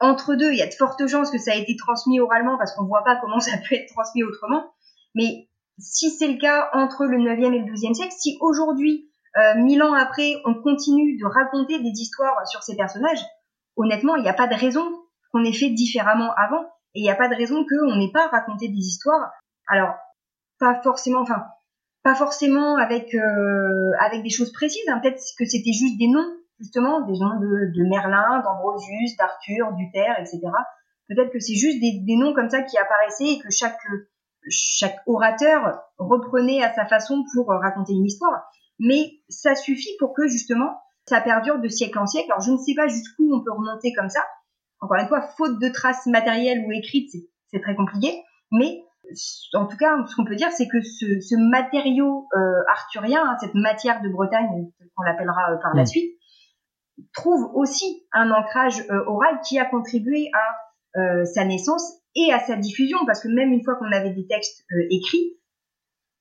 entre deux, il y a de fortes chances que ça a été transmis oralement parce qu'on voit pas comment ça peut être transmis autrement. Mais si c'est le cas entre le 9e et le 12e siècle, si aujourd'hui, euh, mille ans après, on continue de raconter des histoires sur ces personnages, honnêtement, il n'y a pas de raison qu'on ait fait différemment avant, et il n'y a pas de raison qu'on n'ait pas raconté des histoires. Alors, pas forcément, enfin, pas forcément avec euh, avec des choses précises. Hein. Peut-être que c'était juste des noms justement des noms de, Merlin, d'Ambrosius, d'Arthur, d'Uther, etc. Peut-être que c'est juste des, des, noms comme ça qui apparaissaient et que chaque, chaque orateur reprenait à sa façon pour raconter une histoire. Mais ça suffit pour que justement ça perdure de siècle en siècle. Alors je ne sais pas jusqu'où on peut remonter comme ça. Encore une fois, faute de traces matérielles ou écrites, c'est très compliqué. Mais en tout cas, ce qu'on peut dire, c'est que ce, ce matériau euh, arthurien, hein, cette matière de Bretagne, qu'on l'appellera euh, par la mm. suite, trouve aussi un ancrage euh, oral qui a contribué à euh, sa naissance et à sa diffusion, parce que même une fois qu'on avait des textes euh, écrits,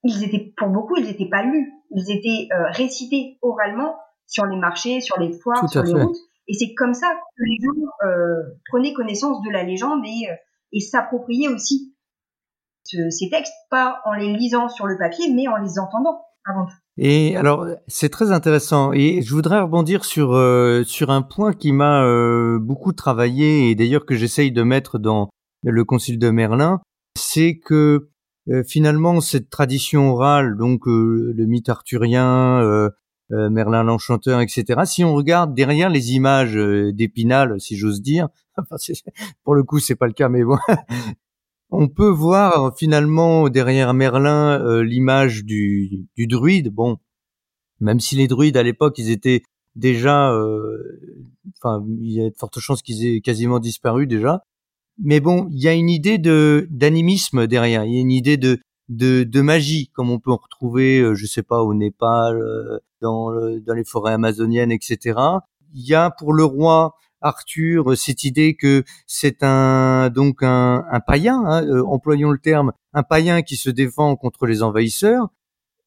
ils étaient, pour beaucoup, ils n'étaient pas lus, ils étaient récités oralement sur les marchés, sur les foires, sur les routes, et c'est comme ça que les gens prenaient connaissance de la légende et, et s'appropriaient aussi ces textes, pas en les lisant sur le papier, mais en les entendant avant tout. Et alors, c'est très intéressant. Et je voudrais rebondir sur euh, sur un point qui m'a euh, beaucoup travaillé et d'ailleurs que j'essaye de mettre dans le Concile de Merlin, c'est que euh, finalement cette tradition orale, donc le mythe arthurien, Merlin l'enchanteur, etc. Si on regarde derrière les images d'Épinal, si j'ose dire, pour le coup c'est pas le cas, mais bon, on peut voir finalement derrière Merlin euh, l'image du, druide. Bon, même si les druides à l'époque ils étaient déjà, euh, enfin il y a de fortes chances qu'ils aient quasiment disparu déjà. Mais bon, il y a une idée de d'animisme derrière. Il y a une idée de de, magie comme on peut en retrouver, euh, je sais pas, au Népal, dans dans les forêts amazoniennes, etc. Il y a pour le roi Arthur cette idée que c'est un donc un, un païen, hein, euh, employons le terme, un païen qui se défend contre les envahisseurs.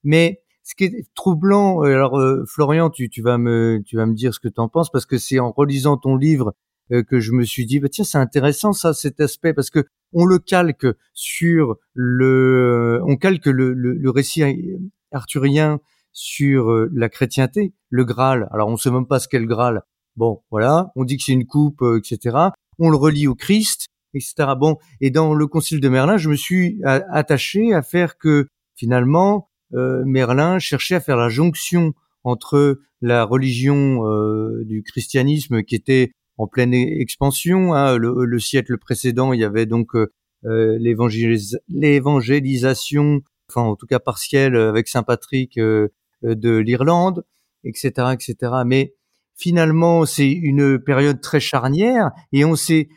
Mais ce qui est troublant, euh, alors euh, Florian, tu, tu vas me tu vas me dire ce que tu en penses parce que c'est en relisant ton livre que je me suis dit bah tiens c'est intéressant ça cet aspect parce que on le calque sur le on calque le, le, le récit arthurien sur la chrétienté, le Graal. Alors on sait même pas ce qu'est le Graal. Bon, voilà, on dit que c'est une coupe, euh, etc. On le relie au Christ, etc. Bon, et dans le Concile de Merlin, je me suis attaché à faire que finalement euh, Merlin cherchait à faire la jonction entre la religion euh, du christianisme qui était en pleine e-, expansion. Hein, le, siècle précédent, il y avait donc l'évangélisation, enfin en tout cas partielle, avec Saint Patrick de l'Irlande, etc., etc. Mais finalement, c'est une période très charnière et on s'est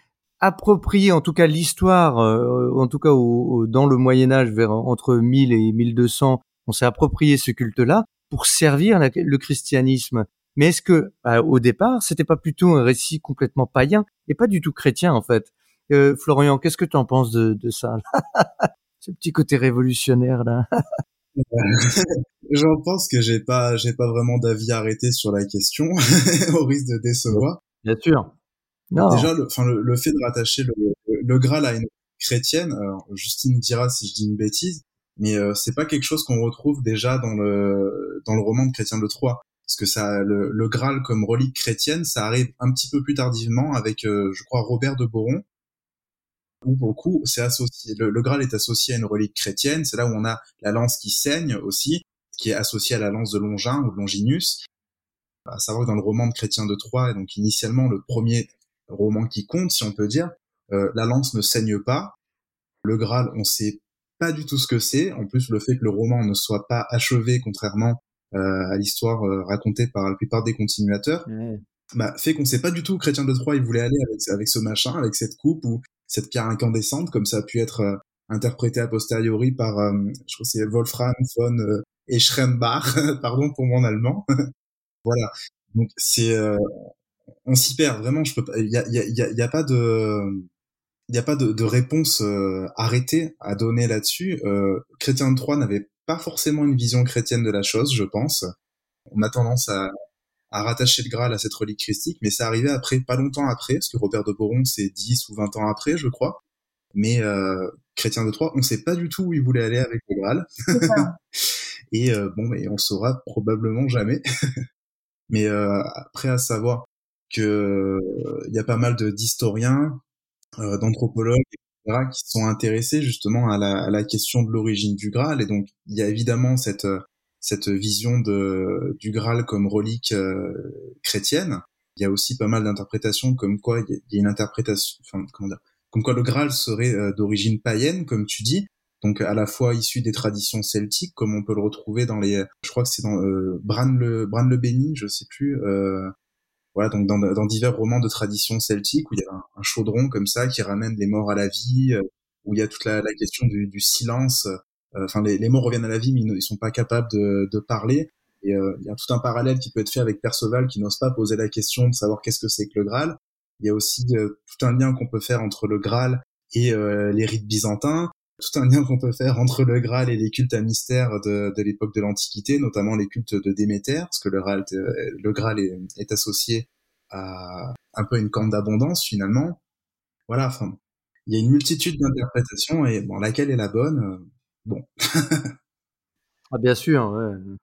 approprié, en tout cas l'histoire, euh, en tout cas dans le Moyen Âge, vers entre 1000 et 1200, on s'est approprié ce culte-là pour servir le christianisme. Mais est-ce que, bah, au départ, c'était pas plutôt un récit complètement païen et pas du tout chrétien en fait? Euh, Florian, qu'est-ce que tu en penses de, de ça Ce petit côté révolutionnaire là. J'en pense que j'ai pas, j'ai pas vraiment d'avis arrêté sur la question, au risque de décevoir. Bien sûr. Non. Déjà, le, enfin, le, fait de rattacher le, le, Graal à une chrétienne, alors Justine dira si je dis une bêtise, mais euh, c'est pas quelque chose qu'on retrouve déjà dans le dans le roman de Chrétien de Troyes, parce que ça, le, le Graal comme relique chrétienne, ça arrive un petit peu plus tardivement avec, euh, je crois, Robert de Boron, pour le coup, c'est associé, le, Graal est associé à une relique chrétienne. C'est là où on a la lance qui saigne aussi, qui est associée à la lance de Longin ou de Longinus. À savoir que dans le roman de Chrétien de Troyes, donc initialement le premier roman qui compte, si on peut dire, euh, la lance ne saigne pas. Le Graal, on sait pas du tout ce que c'est. En plus, le fait que le roman ne soit pas achevé, contrairement à l'histoire euh, racontée par la plupart des continuateurs, bah, fait qu'on sait pas du tout où Chrétien de Troyes il voulait aller avec, avec ce machin, avec cette coupe ou cette pierre incandescente, comme ça a pu être euh, interprété a posteriori par, je crois que c'est Wolfram von Eschrenbach, pardon pour mon allemand. voilà. Donc c'est, on s'y perd vraiment. Je peux pas. Il y a, y, a, y a, pas de, il y a pas de, de réponse arrêtée à donner là-dessus. Euh, Chrétien de Troyes n'avait pas forcément une vision chrétienne de la chose, je pense. On a tendance à, à rattacher le Graal à cette relique christique, mais ça arrivait après, pas longtemps après, parce que Robert de Boron, c'est 10 ou 20 ans après, je crois. Mais euh, Chrétien de Troyes, on sait pas du tout où il voulait aller avec le Graal. et euh, bon, mais on saura probablement jamais. mais euh, après, à savoir que il y a pas mal d'historiens, d'anthropologues, qui sont intéressés justement à la, à la question de l'origine du Graal. Et donc, il y a évidemment cette cette vision de, du Graal comme relique euh, chrétienne. Il y a aussi pas mal d'interprétations comme quoi il y, a une interprétation, enfin comment dire, comme quoi le Graal serait euh, d'origine païenne, comme tu dis, donc à la fois issu des traditions celtiques, comme on peut le retrouver dans les, je crois que c'est dans euh, Bran le Bran le Béni, je sais plus, euh, voilà, donc dans, dans, divers romans de tradition celtique où il y a un, chaudron comme ça qui ramène les morts à la vie, où il y a toute la, la question du, du silence euh, enfin, les, les, mots reviennent à la vie, mais ils, ne sont pas capables de, de parler. Et euh, il y a tout un parallèle qui peut être fait avec Perceval qui n'ose pas poser la question de savoir qu'est-ce que c'est que le Graal. Il y a aussi euh, tout un lien qu'on peut faire entre le Graal et les rites byzantins, tout un lien qu'on peut faire entre le Graal et les cultes à mystère de, de l'époque de l'Antiquité, notamment les cultes de Déméter, parce que le Graal, le Graal est, est, associé à un peu une corne d'abondance finalement. Voilà, enfin, il y a une multitude d'interprétations et bon, laquelle est la bonne Bon. ah, bien sûr, ouais.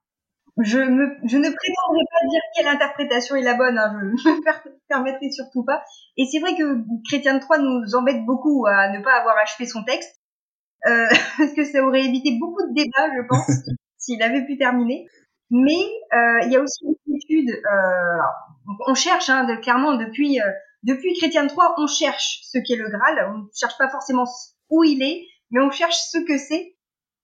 Je, me, je ne prétendrai pas dire quelle interprétation est la bonne, hein, je ne me permettrai surtout pas. Et c'est vrai que Chrétien de Troyes nous embête beaucoup à ne pas avoir achevé son texte, euh, parce que ça aurait évité beaucoup de débats, je pense, s'il avait pu terminer. Mais euh, il y a aussi une étude, euh, on cherche hein, de, clairement depuis, euh, depuis Chrétien de Troyes, on cherche ce qu'est le Graal, on ne cherche pas forcément où il est, mais on cherche ce que c'est.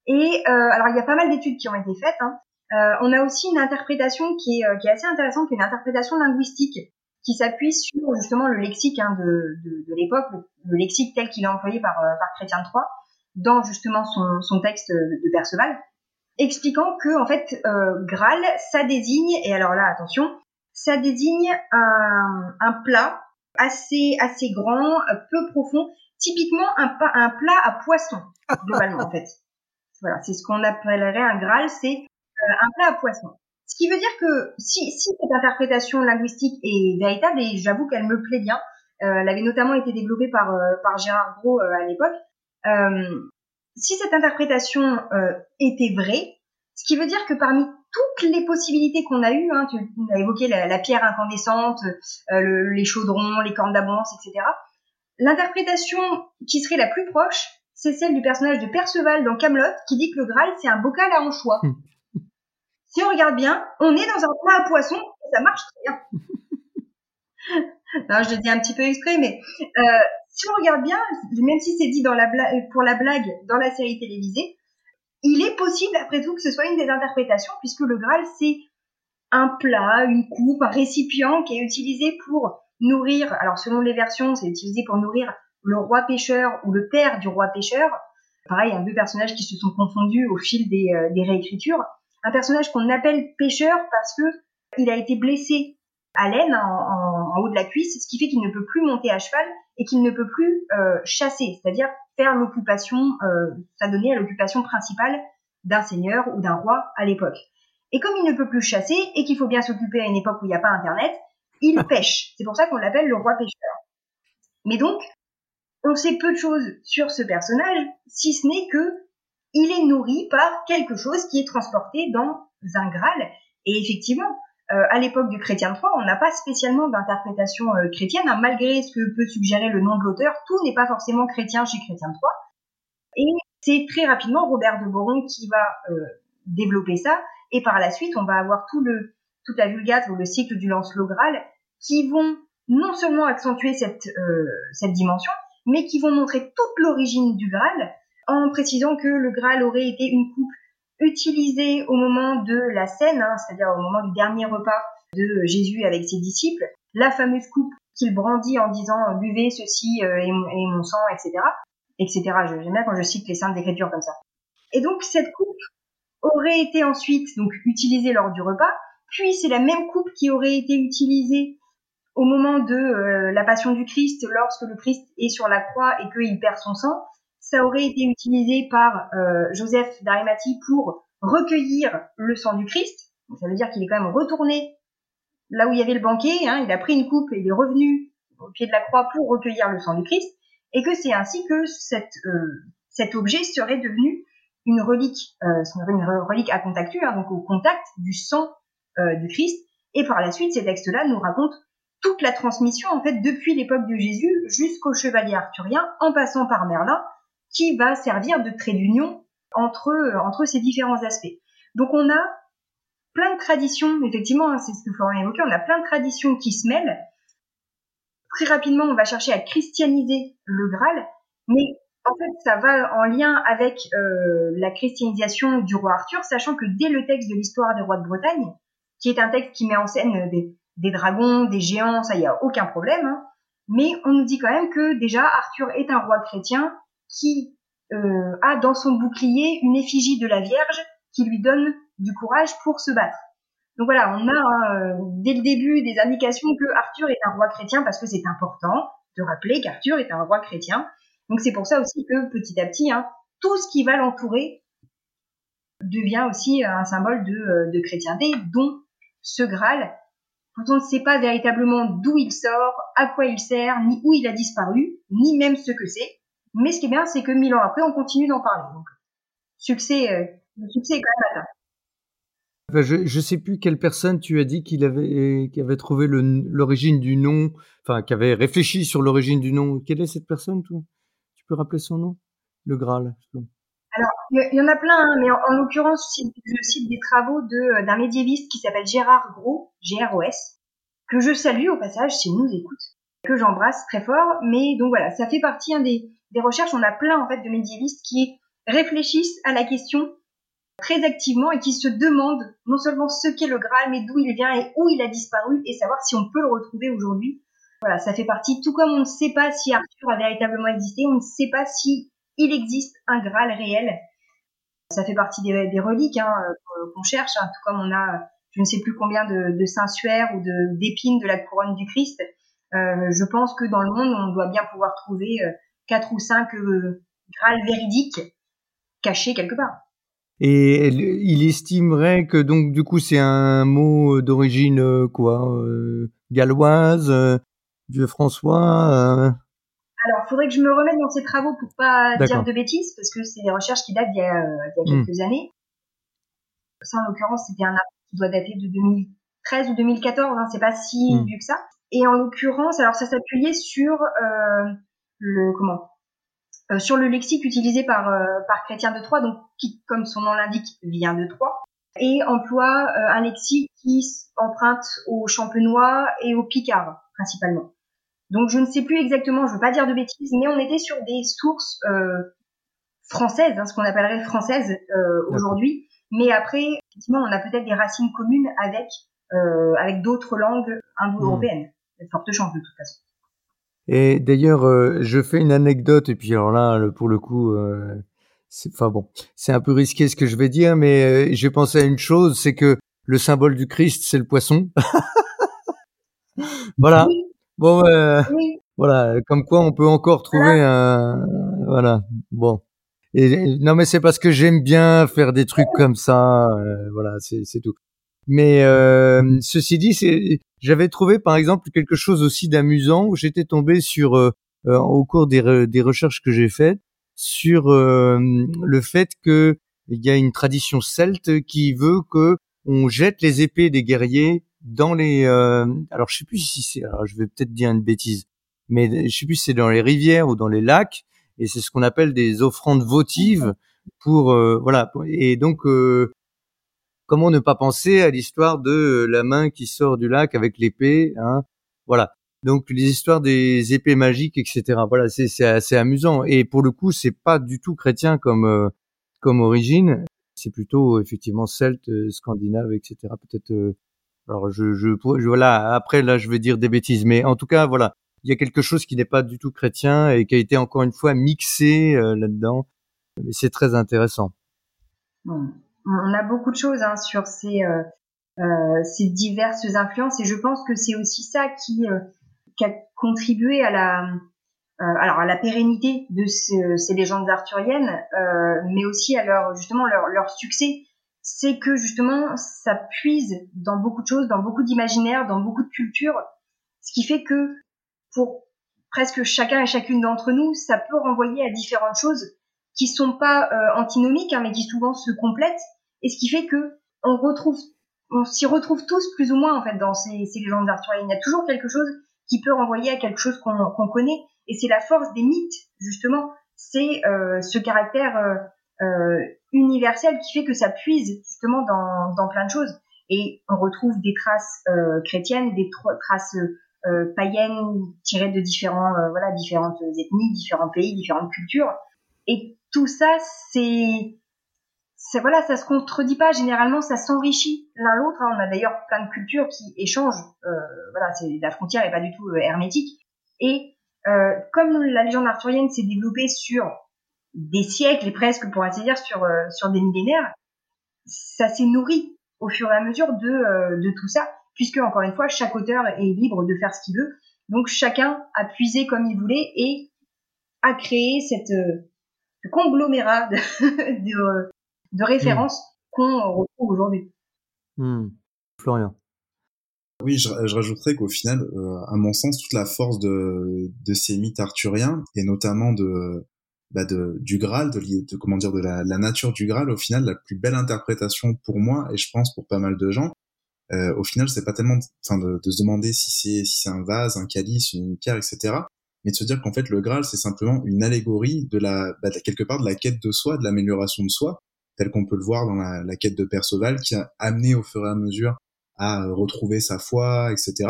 Et euh, alors il y a pas mal d'études qui ont été faites. Hein. Euh, on a aussi une interprétation qui est, euh, qui est assez intéressante, qui est une interprétation linguistique qui s'appuie sur justement le lexique hein, de, de, de l'époque, le, lexique tel qu'il est employé par, euh, par Chrétien Troyes dans justement son, son texte de Perceval, expliquant que en fait euh, Graal, ça désigne et alors là attention, ça désigne un, un plat assez assez grand, peu profond, typiquement un, un plat à poisson globalement en fait. Voilà, c'est ce qu'on appellerait un Graal, c'est euh, un plat à poisson. Ce qui veut dire que si, si cette interprétation linguistique est véritable, et j'avoue qu'elle me plaît bien, euh, elle avait notamment été développée par, euh, par Gérard Gros à l'époque, si cette interprétation était vraie, ce qui veut dire que parmi toutes les possibilités qu'on a eues, hein, tu, as évoqué la, pierre incandescente, les chaudrons, les cornes d'abondance, etc., l'interprétation qui serait la plus proche, c'est celle du personnage de Perceval dans Camelot qui dit que le Graal c'est un bocal à anchois. Hmm. si on regarde bien, on est dans un plat à poisson et ça marche très bien. non, je le dis un petit peu exprès, mais euh, si on regarde bien, même si c'est dit pour la blague dans la série télévisée, il est possible après tout que ce soit une des interprétations puisque le Graal c'est un plat, une coupe, un récipient qui est utilisé pour nourrir. Alors selon les versions, c'est utilisé pour nourrir le roi pêcheur ou le père du roi pêcheur. Pareil, un deux personnages qui se sont confondus au fil des, euh, des réécritures. Un personnage qu'on appelle pêcheur parce que il a été blessé à l'aine en, en, haut de la cuisse, ce qui fait qu'il ne peut plus monter à cheval et qu'il ne peut plus euh, chasser, c'est-à-dire faire l'occupation, euh, s'adonner à l'occupation principale d'un seigneur ou d'un roi à l'époque. Et comme il ne peut plus chasser et qu'il faut bien s'occuper à une époque où il n'y a pas Internet, il pêche. C'est pour ça qu'on l'appelle le roi pêcheur. Mais donc, on sait peu de choses sur ce personnage, si ce n'est que il est nourri par quelque chose qui est transporté dans un Graal. Et effectivement, euh, à l'époque du Chrétien Troyes, on n'a pas spécialement d'interprétation euh, chrétienne, hein, malgré ce que peut suggérer le nom de l'auteur, tout n'est pas forcément chrétien chez Chrétien Troyes. Et c'est très rapidement Robert de Boron qui va euh, développer ça, et par la suite, on va avoir tout le, toute la Vulgate ou le cycle du Lancelot Graal qui vont non seulement accentuer cette, cette dimension, mais qui vont montrer toute l'origine du Graal, en précisant que le Graal aurait été une coupe utilisée au moment de la scène, hein, c'est-à-dire au moment du dernier repas de Jésus avec ses disciples, la fameuse coupe qu'il brandit en disant buvez ceci euh, et, mon sang, etc. etc. J'aime bien quand je cite les saintes écritures comme ça. Et donc cette coupe aurait été ensuite donc utilisée lors du repas, puis c'est la même coupe qui aurait été utilisée au moment de euh, la passion du Christ, lorsque le Christ est sur la croix et qu'il perd son sang, ça aurait été utilisé par euh, Joseph d'Arimathie pour recueillir le sang du Christ. ça veut dire qu'il est quand même retourné là où il y avait le banquet, hein, il a pris une coupe et il est revenu au pied de la croix pour recueillir le sang du Christ, et que c'est ainsi que euh, cet objet serait devenu une relique, euh, une relique à contactu, hein, donc au contact du sang du Christ. Et par la suite, ces textes-là nous racontent toute la transmission, en fait, depuis l'époque de Jésus jusqu'au chevalier arthurien, en passant par Merlin, qui va servir de trait d'union entre, entre ces différents aspects. Donc on a plein de traditions, effectivement, hein, c'est ce que Florian évoquait, on a plein de traditions qui se mêlent. Très rapidement, on va chercher à christianiser le Graal, mais en fait, ça va en lien avec euh, la christianisation du roi Arthur, sachant que dès le texte de l'histoire des rois de Bretagne, qui est un texte qui met en scène des, des dragons, des géants, ça y a aucun problème. Hein. Mais on nous dit quand même que déjà Arthur est un roi chrétien qui euh, a dans son bouclier une effigie de la Vierge qui lui donne du courage pour se battre. Donc voilà, on a hein, euh, dès le début des indications que Arthur est un roi chrétien parce que c'est important de rappeler qu'Arthur est un roi chrétien. Donc c'est pour ça aussi que petit à petit, hein, tout ce qui va l'entourer devient aussi un symbole de, euh, de chrétienté, dont ce Graal quand on ne sait pas véritablement d'où il sort, à quoi il sert, ni où il a disparu, ni même ce que c'est. Mais ce qui est bien, c'est que mille ans après, on continue d'en parler. Donc, succès, euh, le succès est quand même atteint. je ne sais plus quelle personne tu as dit qu'il avait, qui avait trouvé l'origine du nom, enfin, qui avait réfléchi sur l'origine du nom. Quelle est cette personne, toi? Tu peux rappeler son nom? Le Graal. Alors, il y, en a plein, hein, mais en, l'occurrence, je cite des travaux de, d'un médiéviste qui s'appelle Gérard Gros, G-R-O-S, que je salue au passage s'il nous écoute, que j'embrasse très fort. Mais donc voilà, ça fait partie hein, des, des recherches. On a plein en fait de médiévistes qui réfléchissent à la question très activement et qui se demandent non seulement ce qu'est le Graal, mais d'où il vient et où il a disparu et savoir si on peut le retrouver aujourd'hui. Voilà, ça fait partie, tout comme on ne sait pas si Arthur a véritablement existé, on ne sait pas si il existe un Graal réel. Ça fait partie des, reliques hein, euh, qu'on cherche, hein, tout comme on a je ne sais plus combien de, de Saint-Suaire ou d'épines de la couronne du Christ. Euh, je pense que dans le monde, on doit bien pouvoir trouver euh, quatre ou cinq Graal véridiques cachés quelque part. Et il estimerait que donc du coup c'est un mot d'origine quoi galloise, vieux François. Alors, il faudrait que je me remette dans ces travaux pour pas dire de bêtises, parce que c'est des recherches qui datent d'il y a, hmm. quelques années. Ça, en l'occurrence, c'était un article qui doit dater de 2013 ou 2014, hein, c'est pas si vieux que ça. Et en l'occurrence, alors ça s'appuyait sur euh, le comment euh, sur le lexique utilisé par euh, par Chrétien de Troyes, donc qui, comme son nom l'indique, vient de Troyes, et emploie un lexique qui emprunte au champenois et au picard principalement. Donc je ne sais plus exactement, je veux pas dire de bêtises, mais on était sur des sources euh, françaises, hein, ce qu'on appellerait françaises euh, aujourd'hui. Mais après, effectivement, on a peut-être des racines communes avec euh, avec d'autres langues indo-européennes. Hmm. Forte chance de toute façon. Et d'ailleurs, euh, je fais une anecdote, et puis alors là, pour le coup, euh, c'est, enfin bon, c'est un peu risqué ce que je vais dire, mais euh, j'ai pensé à une chose, c'est que le symbole du Christ, c'est le poisson. voilà. Bon, euh, voilà, comme quoi on peut encore trouver un, voilà, bon. Et, non, mais c'est parce que j'aime bien faire des trucs comme ça, voilà, c'est tout. Mais euh, ceci dit, j'avais trouvé par exemple quelque chose aussi d'amusant. Où j'étais tombé sur, euh, euh, au cours des, des recherches que j'ai faites, sur le fait que il y a une tradition celte qui veut que on jette les épées des guerriers dans les euh, alors je sais plus si c'est je vais peut-être dire une bêtise mais je sais plus si c'est dans les rivières ou dans les lacs et c'est ce qu'on appelle des offrandes votives pour euh, voilà et donc euh, comment ne pas penser à l'histoire de la main qui sort du lac avec l'épée hein voilà. Donc les histoires des épées magiques etc voilà c'est assez amusant. Et pour le coup c'est pas du tout chrétien comme comme origine. C'est plutôt effectivement celte scandinave etc peut-être alors je, je, voilà après là je vais dire des bêtises. Mais en tout cas voilà il y a quelque chose qui n'est pas du tout chrétien et qui a été encore une fois mixé là-dedans. Mais c'est très intéressant. On a beaucoup de choses hein, sur ces, ces diverses influences et je pense que c'est aussi ça qui, qui a contribué à la euh, alors à la pérennité de ces légendes arthuriennes, euh, mais aussi à leur justement leur, leur succès, c'est que justement ça puise dans beaucoup de choses, dans beaucoup d'imaginaires, dans beaucoup de cultures, ce qui fait que pour presque chacun et chacune d'entre nous, ça peut renvoyer à différentes choses qui sont pas euh, antinomiques, hein, mais qui souvent se complètent, et ce qui fait que on s'y retrouve tous plus ou moins en fait dans ces, légendes arthuriennes. Il y a toujours quelque chose qui peut renvoyer à quelque chose qu'on connaît, et c'est la force des mythes, justement. C'est euh, ce caractère euh, euh, universel qui fait que ça puise justement dans, plein de choses. Et on retrouve des traces chrétiennes, des traces païennes tirées de différents, voilà, différentes ethnies, différents pays, différentes cultures. Et tout ça, c'est c'est voilà, ça se contredit pas. Généralement, ça s'enrichit l'un l'autre. Hein. On a d'ailleurs plein de cultures qui échangent. Euh, voilà, c'est la frontière est pas du tout hermétique. Et euh, comme la légende arthurienne s'est développée sur des siècles et presque, pour ainsi dire, sur, euh, sur des millénaires, ça s'est nourri au fur et à mesure de, euh, de tout ça, puisque, encore une fois, chaque auteur est libre de faire ce qu'il veut. Donc, chacun a puisé comme il voulait et a créé cette, ce conglomérat de, de, de références mmh. qu'on retrouve aujourd'hui. Mmh. Florian. Oui, je, je rajouterais qu'au final, euh, à mon sens, toute la force de, de ces mythes arthuriens et notamment de, bah de du Graal, de, de, comment dire, de la, la, nature du Graal, au final, la plus belle interprétation pour moi et je pense pour pas mal de gens, euh, au final, c'est pas tellement, enfin, de, de, se demander si c'est si c'est un vase, un calice, une pierre, etc. Mais de se dire qu'en fait, le Graal, c'est simplement une allégorie de la, bah, quelque part, de la quête de soi, de l'amélioration de soi, tel qu'on peut le voir dans la, la quête de Perceval, qui a amené au fur et à mesure à retrouver sa foi, etc.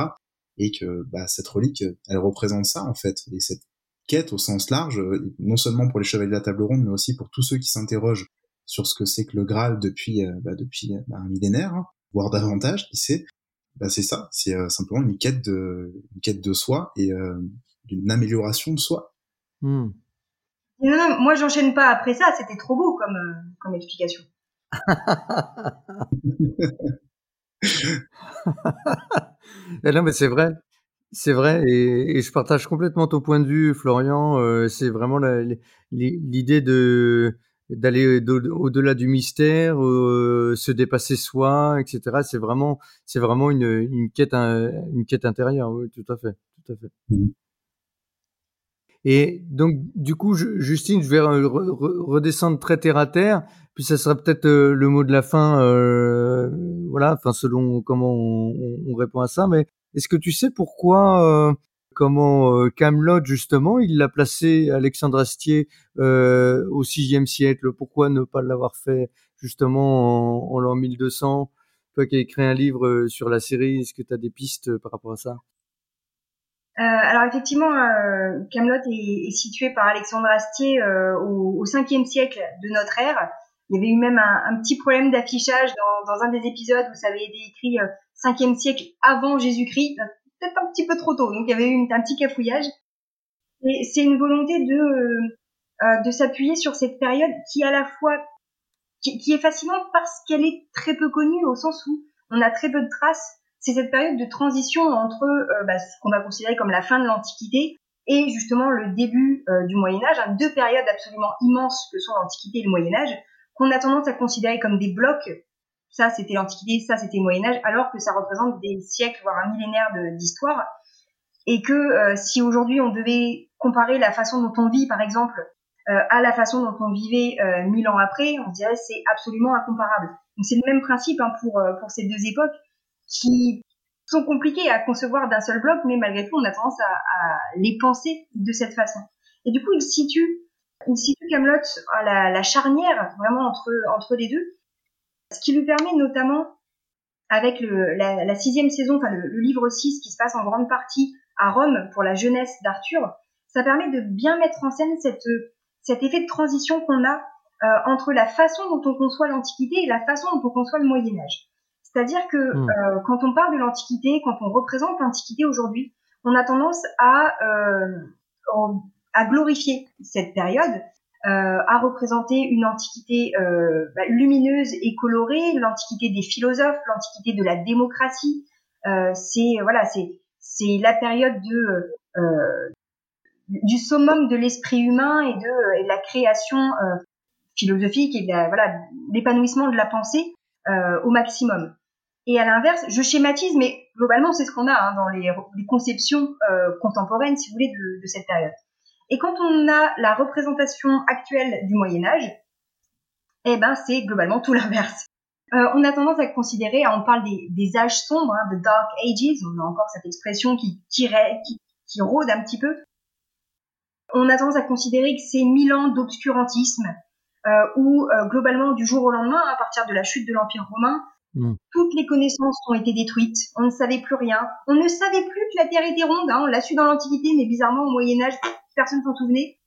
Et que bah, cette relique, elle représente ça en fait. Et cette quête au sens large, non seulement pour les chevaliers de la table ronde, mais aussi pour tous ceux qui s'interrogent sur ce que c'est que le Graal depuis, euh, bah, depuis bah, un millénaire, hein, voire davantage, qui sait, bah, c'est ça. C'est euh, simplement une quête de, une quête de soi et euh, d'une amélioration de soi. Hmm. Non, non, moi j'enchaîne pas après ça. C'était trop beau comme, euh, comme explication. non, mais c'est vrai. C'est vrai, et, et, je partage complètement ton point de vue, Florian. Euh, c'est vraiment l'idée de d'aller au-delà du mystère, euh, se dépasser soi, etc. C'est vraiment, c'est vraiment une, une quête, une quête intérieure. Oui, tout à fait, tout à fait. Mmh. Et donc, du coup, Justine, je vais redescendre très terre à terre, puis ça sera peut-être euh, le mot de la fin, euh, voilà, enfin selon comment on, on, répond à ça. Mais est-ce que tu sais pourquoi, euh, comment euh, Camelot justement, il l'a placé Alexandre Astier euh, au VIe siècle? Pourquoi ne pas l'avoir fait justement en, en l'an 1200 Toi qui as écrit un livre sur la série, est-ce que tu as des pistes par rapport à ça? Euh, alors effectivement, euh, Camelot est, situé par Alexandre Astier euh, au, au 5e siècle de notre ère. Il y avait eu même un, petit problème d'affichage dans, un des épisodes où ça avait été écrit 5e siècle avant Jésus-Christ, peut-être un petit peu trop tôt. Donc il y avait eu un petit cafouillage. Et c'est une volonté de de s'appuyer sur cette période qui à la fois qui, qui est fascinante parce qu'elle est très peu connue au sens où on a très peu de traces c'est cette période de transition entre euh, bah, ce qu'on va considérer comme la fin de l'Antiquité et justement le début euh, du Moyen Âge, hein, deux périodes absolument immenses que sont l'Antiquité et le Moyen Âge, qu'on a tendance à considérer comme des blocs. Ça, c'était l'Antiquité, ça, c'était le Moyen Âge, alors que ça représente des siècles, voire un millénaire d'histoire. Et que euh, si aujourd'hui on devait comparer la façon dont on vit, par exemple, à la façon dont on vivait mille ans après, on dirait c'est absolument incomparable. Donc c'est le même principe hein, pour, pour ces deux époques qui sont compliqués à concevoir d'un seul bloc, mais malgré tout, on a tendance à, à, les penser de cette façon. Et du coup, il situe, il situe Camelot à la, la, charnière vraiment entre entre les deux, ce qui lui permet notamment avec le, la, la, sixième saison, enfin le, le, livre 6 qui se passe en grande partie à Rome pour la jeunesse d'Arthur, ça permet de bien mettre en scène cette, cet effet de transition qu'on a euh, entre la façon dont on conçoit l'Antiquité et la façon dont on conçoit le Moyen Âge. C'est-à-dire que mmh. euh, quand on parle de l'Antiquité, quand on représente l'Antiquité aujourd'hui, on a tendance à, à glorifier cette période, à représenter une antiquité bah, lumineuse et colorée, l'antiquité des philosophes, l'antiquité de la démocratie. c'est voilà, c'est c'est la période de du summum de l'esprit humain et de, et de la création euh, philosophique et de voilà l'épanouissement de la pensée euh, au maximum. Et à l'inverse, je schématise, mais globalement c'est ce qu'on a hein, dans les, les conceptions euh, contemporaines, si vous voulez, de, de, cette période. Et quand on a la représentation actuelle du Moyen Âge, eh ben c'est globalement tout l'inverse. Euh, on a tendance à considérer, on parle des, des âges sombres, hein, de Dark Ages, on a encore cette expression qui, qui, qui, qui rôde un petit peu, on a tendance à considérer que c'est mille ans d'obscurantisme, euh, où euh, globalement, du jour au lendemain, à partir de la chute de l'Empire romain, hmm. toutes les connaissances ont été détruites. On ne savait plus rien. On ne savait plus que la Terre était ronde. Hein. On l'a su dans l'Antiquité, mais bizarrement, au Moyen Âge, personne s'en souvenait.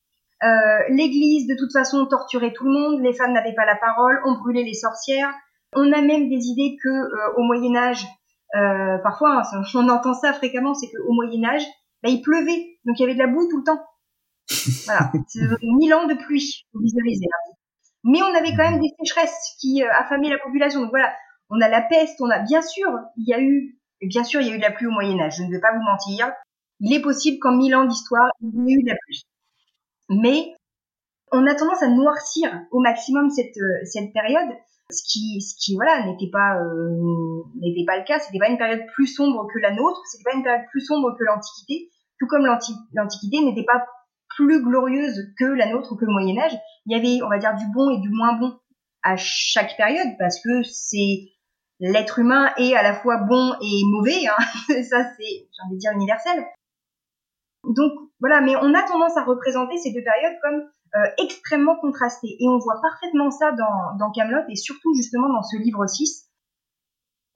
Euh, L'Église, de toute façon, torturait tout le monde. Les femmes n'avaient pas la parole. On brûlait les sorcières. On a même des idées que euh, au Moyen Âge, euh, parfois, hein, on entend ça fréquemment, c'est qu'au Moyen Âge, bah, il pleuvait, donc il y avait de la boue tout le temps. Voilà, mille ans de pluie, visualiser. Hein. Mais on avait quand même des sécheresses qui affamaient la population. Donc voilà, on a la peste, on a bien sûr, il y a eu, bien sûr, il y a eu de la pluie au Moyen Âge. Je ne vais pas vous mentir. Il est possible qu'en mille ans d'histoire, il y ait eu de la pluie. Mais on a tendance à noircir au maximum cette euh, cette période, ce qui ce qui voilà n'était pas euh, n'était pas le cas. C'était pas une période plus sombre que la nôtre. C'était pas une période plus sombre que l'Antiquité. Tout comme l'Antiquité n'était pas plus glorieuse que la nôtre ou que le Moyen Âge. Il y avait, on va dire, du bon et du moins bon à chaque période parce que c'est l'être humain est à la fois bon et mauvais. Hein. Ça, c'est, j'ai envie de dire, universel. Donc voilà, mais on a tendance à représenter ces deux périodes comme euh, extrêmement contrastées. Et on voit parfaitement ça dans, dans Camelot et surtout justement dans ce livre 6,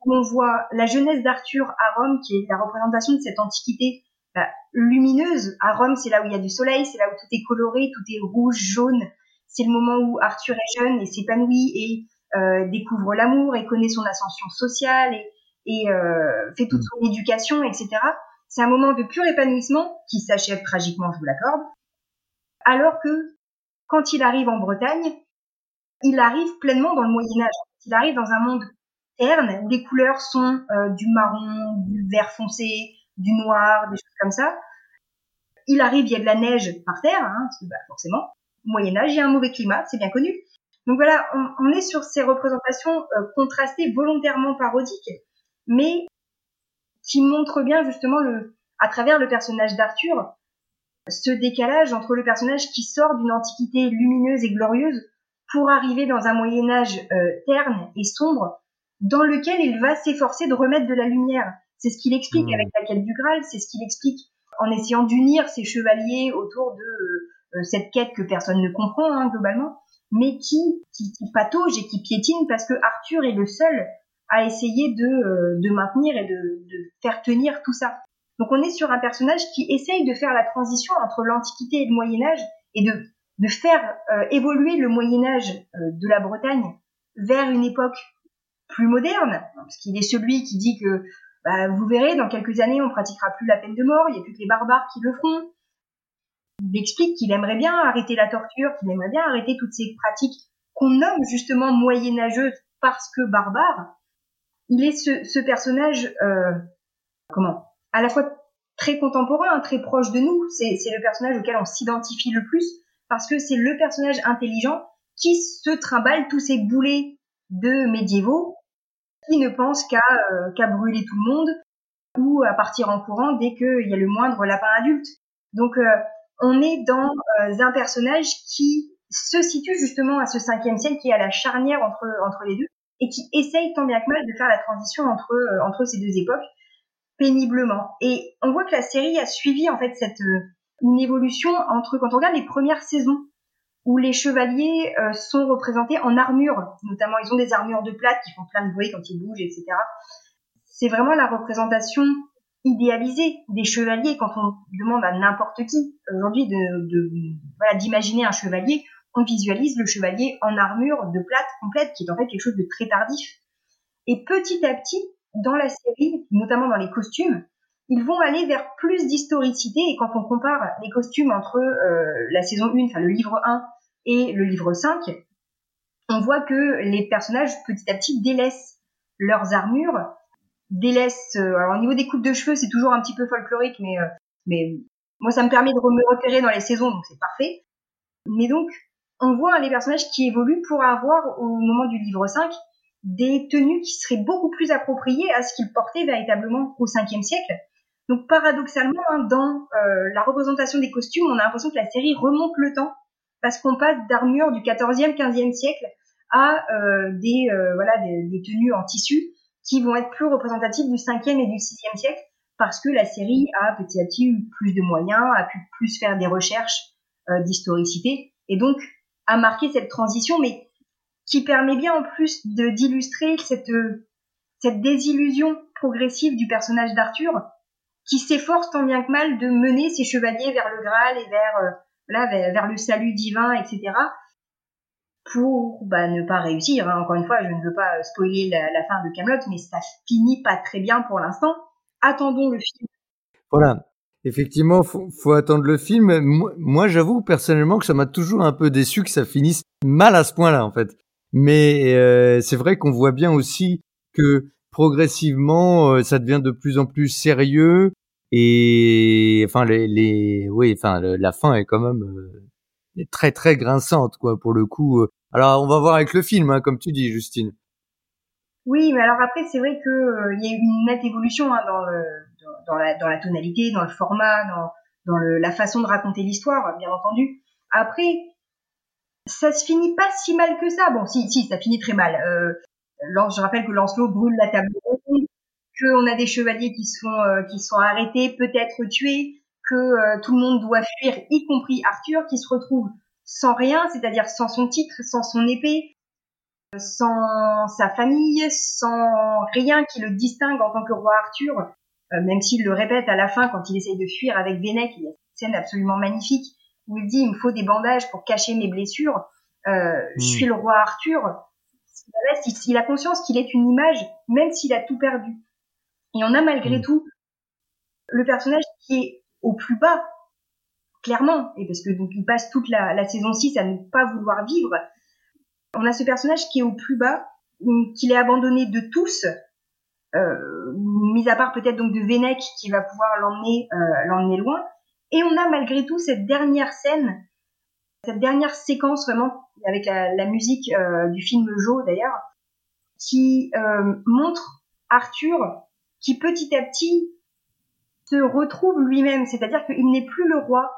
où on voit la jeunesse d'Arthur à Rome, qui est la représentation de cette antiquité bah, lumineuse. À Rome, c'est là où il y a du soleil, c'est là où tout est coloré, tout est rouge, jaune. C'est le moment où Arthur est jeune et s'épanouit et euh, découvre l'amour et connaît son ascension sociale et, et euh, fait toute son éducation, etc. C'est un moment de pur épanouissement qui s'achève tragiquement, je vous l'accorde. Alors que quand il arrive en Bretagne, il arrive pleinement dans le Moyen Âge. Il arrive dans un monde terne où les couleurs sont euh, du marron, du vert foncé, du noir, des choses comme ça. Il arrive, il y a de la neige par terre, hein, parce que bah, forcément, au Moyen Âge, il y a un mauvais climat, c'est bien connu. Donc voilà, on, est sur ces représentations euh, contrastées, volontairement parodiques, mais qui montrent bien justement le, à travers le personnage d'Arthur, ce décalage entre le personnage qui sort d'une antiquité lumineuse et glorieuse pour arriver dans un Moyen Âge euh, terne et sombre, dans lequel il va s'efforcer de remettre de la lumière. C'est ce qu'il explique mmh. avec la quête du Graal, c'est ce qu'il explique en essayant d'unir ses chevaliers autour de euh, euh, cette quête que personne ne comprend hein, globalement, mais qui, qui, patauge et qui piétine parce que Arthur est le seul à essayer de, euh, de maintenir et de, de, faire tenir tout ça. Donc on est sur un personnage qui essaye de faire la transition entre l'Antiquité et le Moyen Âge et de, de faire évoluer le Moyen Âge de la Bretagne vers une époque plus moderne, parce qu'il est celui qui dit que bah, vous verrez, dans quelques années, on pratiquera plus la peine de mort, il n'y a plus que les barbares qui le feront. Il explique qu'il aimerait bien arrêter la torture, qu'il aimerait bien arrêter toutes ces pratiques qu'on nomme justement moyenâgeuses parce que barbares. Il est ce, ce personnage, euh, comment, à la fois très contemporain, très proche de nous. C'est le personnage auquel on s'identifie le plus parce que c'est le personnage intelligent qui se trimballe tous ces boulets de médiévaux qui ne pense qu'à euh, brûler tout le monde ou à partir en courant dès qu'il y a le moindre lapin adulte. Donc euh, on est dans euh, un personnage qui se situe justement à ce cinquième siècle, qui est à la charnière entre, entre les deux, et qui essaye tant bien que mal de faire la transition entre, entre ces deux époques péniblement. Et on voit que la série a suivi en fait cette une évolution entre quand on regarde les premières saisons où les chevaliers euh, sont représentés en armure, notamment ils ont des armures de plate qui font plein de bruit quand ils bougent, etc. C'est vraiment la représentation idéalisée des chevaliers quand on demande à n'importe qui aujourd'hui d'imaginer un chevalier, on visualise le chevalier en armure de plate complète qui est en fait quelque chose de très tardif. Et petit à petit, dans la série, notamment dans les costumes, ils vont aller vers plus d'historicité et quand on compare les costumes entre euh, la saison 1, enfin le livre 1 et le livre 5, on voit que les personnages petit à petit délaissent leurs armures, délaissent euh, alors au niveau des coupes de cheveux, c'est toujours un petit peu folklorique mais euh, mais moi ça me permet de me repérer dans les saisons donc c'est parfait. Mais donc on voit les personnages qui évoluent pour avoir au moment du livre 5 des tenues qui seraient beaucoup plus appropriées à ce qu'ils portaient véritablement au 5e siècle donc paradoxalement, hein, dans euh, la représentation des costumes, on a l'impression que la série remonte le temps parce qu'on passe d'armures du 14e, 15e siècle à euh, des euh, voilà des, tenues en tissu qui vont être plus représentatives du 5e et du 6e siècle parce que la série a petit à petit eu plus de moyens, a pu plus faire des recherches d'historicité et donc a marqué cette transition, mais qui permet bien en plus de d'illustrer cette cette désillusion progressive du personnage d'Arthur qui s'efforce tant bien que mal de mener ses chevaliers vers le Graal et vers, euh, vers, le salut divin, etc. Pour bah, ne pas réussir. Hein. Encore une fois, je ne veux pas spoiler la, fin de Camelot, mais ça finit pas très bien pour l'instant. Attendons le film. Voilà. Effectivement, faut, faut attendre le film. Moi, j'avoue personnellement que ça m'a toujours un peu déçu que ça finisse mal à ce point-là, en fait. Mais euh, c'est vrai qu'on voit bien aussi que progressivement, euh, ça devient de plus en plus sérieux et enfin les, oui, enfin la fin est quand même euh, très très grinçante quoi pour le coup. Euh. Alors on va voir avec le film, hein, comme tu dis, Justine. Oui, mais alors après c'est vrai que il y a eu une nette évolution hein, dans, le, dans, la, tonalité, dans le format, dans, la façon de raconter l'histoire, bien entendu. Après, ça se finit pas si mal que ça. Bon, si, si, ça finit très mal. Euh, je rappelle que Lancelot brûle la table ronde, qu'on a des chevaliers qui euh, qui sont arrêtés, peut-être tués, que euh, tout le monde doit fuir, y compris Arthur, qui se retrouve sans rien, c'est-à-dire sans son titre, sans son épée, sans sa famille, sans rien qui le distingue en tant que roi Arthur, euh, même s'il le répète à la fin quand il essaye de fuir avec Vennec, il y a une scène absolument magnifique où il dit il me faut des bandages pour cacher mes blessures, euh, je suis le roi Arthur, il, a conscience qu'il est une image, même s'il a tout perdu. Et on a malgré mm. tout le personnage qui est au plus bas, clairement, et parce que donc il passe toute la, saison 6 à ne pas vouloir vivre. On a ce personnage qui est au plus bas, qu'il est abandonné de tous, euh, mis à part peut-être donc de Vennec qui va pouvoir l'emmener euh, l'emmener loin. Et on a malgré tout cette dernière scène, cette dernière séquence vraiment avec la, musique euh, du film Jo d'ailleurs, qui montre Arthur qui petit à petit se retrouve lui-même, c'est-à-dire qu'il n'est plus le roi,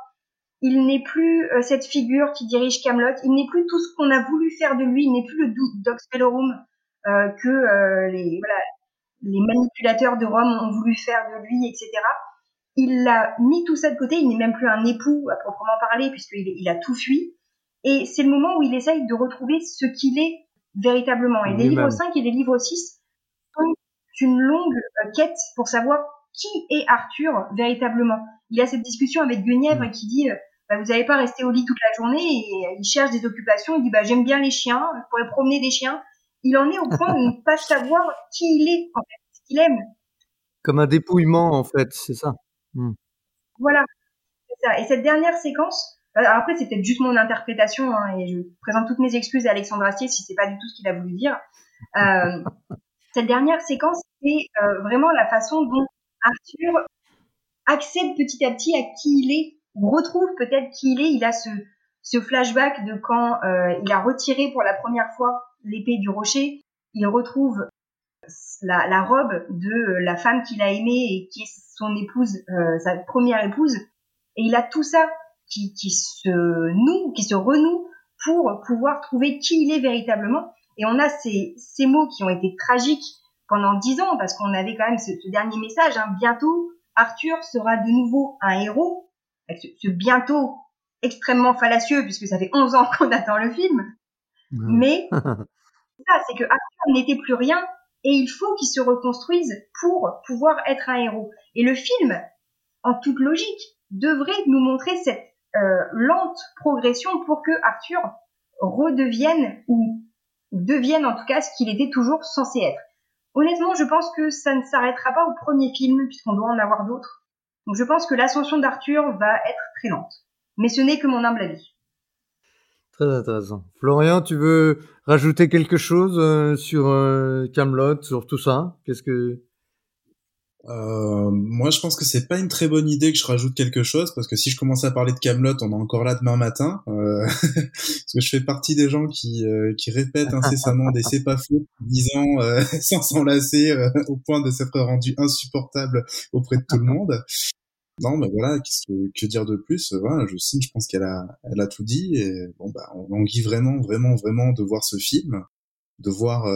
il n'est plus euh, cette figure qui dirige Camelot, il n'est plus tout ce qu'on a voulu faire de lui, il n'est plus le Dox Bellorum que les voilà les manipulateurs de Rome ont voulu faire de lui, etc. Il a mis tout ça de côté, il n'est même plus un époux à proprement parler puisqu'il il a tout fui. Et c'est le moment où il essaye de retrouver ce qu'il est véritablement. Et les livres 5 et les livres 6 sont une longue euh, quête pour savoir qui est Arthur véritablement? Il a cette discussion avec Guenièvre mm. qui dit euh, bah, vous n'allez pas rester au lit toute la journée et il cherche des occupations. Il dit bah j'aime bien les chiens, je pourrais promener des chiens. Il en est au point de ne pas savoir qui il est en fait, ce qu'il aime. Comme un dépouillement en fait, c'est ça. Mm. Voilà, c'est ça. Et cette dernière séquence, euh, après, c'est peut-être juste mon interprétation, hein, et je présente toutes mes excuses à Alexandre Astier si c'est pas du tout ce qu'il a voulu dire. Euh, cette dernière séquence, c'est euh, vraiment la façon dont Arthur accède petit à petit à qui il est, ou retrouve peut-être qui il est. Il a ce, flashback de quand euh, il a retiré pour la première fois l'épée du rocher. Il retrouve la, robe de la femme qu'il a aimée et qui est son épouse, euh, sa première épouse. Et il a tout ça qui, se noue, qui se renoue pour pouvoir trouver qui il est véritablement. Et on a ces mots qui ont été tragiques pendant dix ans, parce qu'on avait quand même ce, dernier message, hein, bientôt Arthur sera de nouveau un héros, ce, ce, bientôt extrêmement fallacieux, puisque ça fait 11 ans qu'on attend le film. Mmh. Mais ça, c'est que Arthur n'était plus rien, et il faut qu'il se reconstruise pour pouvoir être un héros. Et le film, en toute logique, devrait nous montrer cette euh, lente progression pour que Arthur redevienne ou devienne en tout cas ce qu'il était toujours censé être. Honnêtement, je pense que ça ne s'arrêtera pas au premier film, puisqu'on doit en avoir d'autres. Donc je pense que l'ascension d'Arthur va être très lente. Mais ce n'est que mon humble avis. Très intéressant. Florian, tu veux rajouter quelque chose euh, sur euh, Camelot, sur tout ça? Qu'est-ce que euh, moi, je pense que c'est pas une très bonne idée que je rajoute quelque chose parce que si je commence à parler de Camelot, on est encore là demain matin. Euh, parce que je fais partie des gens qui euh, qui répètent incessamment des c'est pas faux, disant sans s'enlacer au point de s'être rendu insupportable auprès de tout le monde. Non, mais voilà, qu'est-ce que, que dire de plus? Voilà, Justine, je pense qu'elle a elle a tout dit et bon bah on languit vraiment, vraiment, vraiment de voir ce film, de voir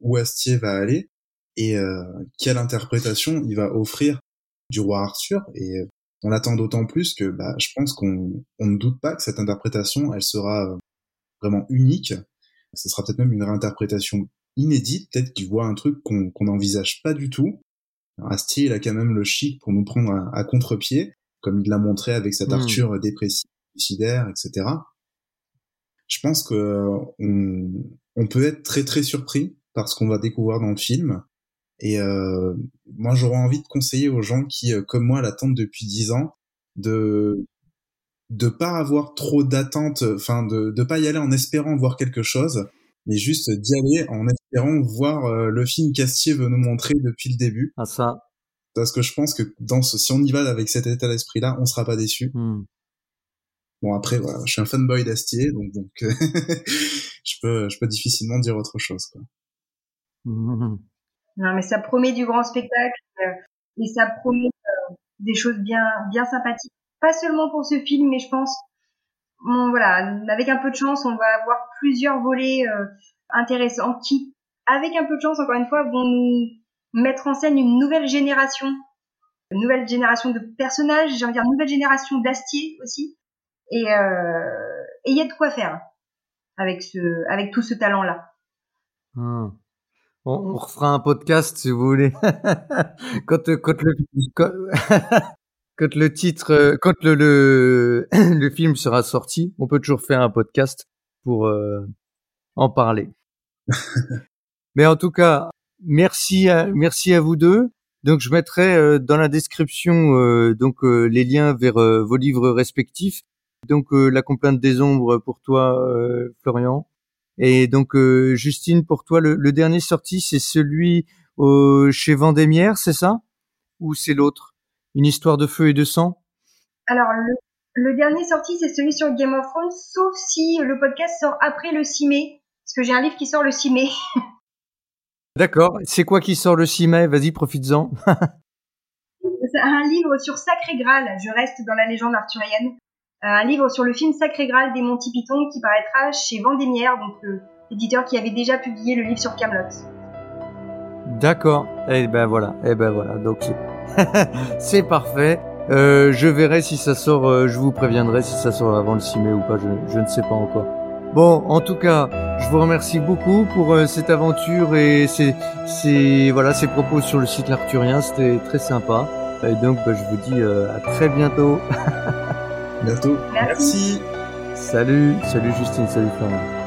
où Astier va aller et euh, quelle interprétation il va offrir du roi Arthur. Et euh, on l'attend d'autant plus que bah, je pense qu'on on ne doute pas que cette interprétation, elle sera euh, vraiment unique. Ce sera peut-être même une réinterprétation inédite, peut-être qu'il voit un truc qu'on n'envisage pas du tout. Astier, il a quand même le chic pour nous prendre à, contre-pied, comme il l'a montré avec cette hmm. Arthur dépressif, suicidaire, etc. Je pense que on, on peut être très très surpris par ce qu'on va découvrir dans le film. Et euh, moi, j'aurais envie de conseiller aux gens qui, euh, comme moi, l'attendent depuis dix ans, de de pas avoir trop d'attentes, enfin de de pas y aller en espérant voir quelque chose, mais juste d'y aller en espérant voir euh, le film qu'Astier veut nous montrer depuis le début. Ah ça. Parce que je pense que dans ce, si on y va avec cet état d'esprit-là, on sera pas déçu. Hmm. Bon après, voilà, je suis un fanboy d'Astier, donc donc je peux je peux difficilement dire autre chose. Quoi. Hmm. Non, mais ça promet du grand spectacle euh, et ça promet euh, des choses bien, bien sympathiques. Pas seulement pour ce film, mais je pense, bon, voilà, avec un peu de chance, on va avoir plusieurs volets euh, intéressants qui, avec un peu de chance, encore une fois, vont nous mettre en scène une nouvelle génération, une nouvelle génération de personnages, j'ai envie de dire une nouvelle génération d'Astier aussi. Et il y a de quoi faire avec ce, avec tout ce talent-là. Hmm. On, on, refera un podcast si vous voulez. quand, quand, le, quand, quand, le titre, quand le, le, le, film sera sorti, on peut toujours faire un podcast pour euh, en parler. Mais en tout cas, merci à, merci à vous deux. Donc je mettrai euh, dans la description euh, donc euh, les liens vers vos livres respectifs. Donc la complainte des ombres pour toi, Florian. Et donc, euh, Justine, pour toi, le, le dernier sorti, c'est celui euh, chez Vendémiaire, c'est ça? Ou c'est l'autre? Une histoire de feu et de sang? Alors, le, le dernier sorti, c'est celui sur Game of Thrones, sauf si le podcast sort après le 6 mai, parce que j'ai un livre qui sort le 6 mai. D'accord. C'est quoi qui sort le 6 mai? Vas-y, profites-en. un livre sur Sacré Graal. Je reste dans la légende arthurienne. Euh, un livre sur le film Sacré Graal des Monty Python qui paraîtra chez Vendémiaire, donc l'éditeur qui avait déjà publié le livre sur Camelot. D'accord. Et eh ben voilà. Et eh ben voilà. Donc c'est parfait. Euh, je verrai si ça sort. Euh, je vous préviendrai si ça sort avant le 6 mai ou pas. Je, ne sais pas encore. Bon, en tout cas, je vous remercie beaucoup pour euh, cette aventure et ces, ces, voilà ces propos sur le site L'Arthurien. C'était très sympa. Et donc, bah, je vous dis à très bientôt. bientôt. Merci. Salut, salut Justine, salut Florent.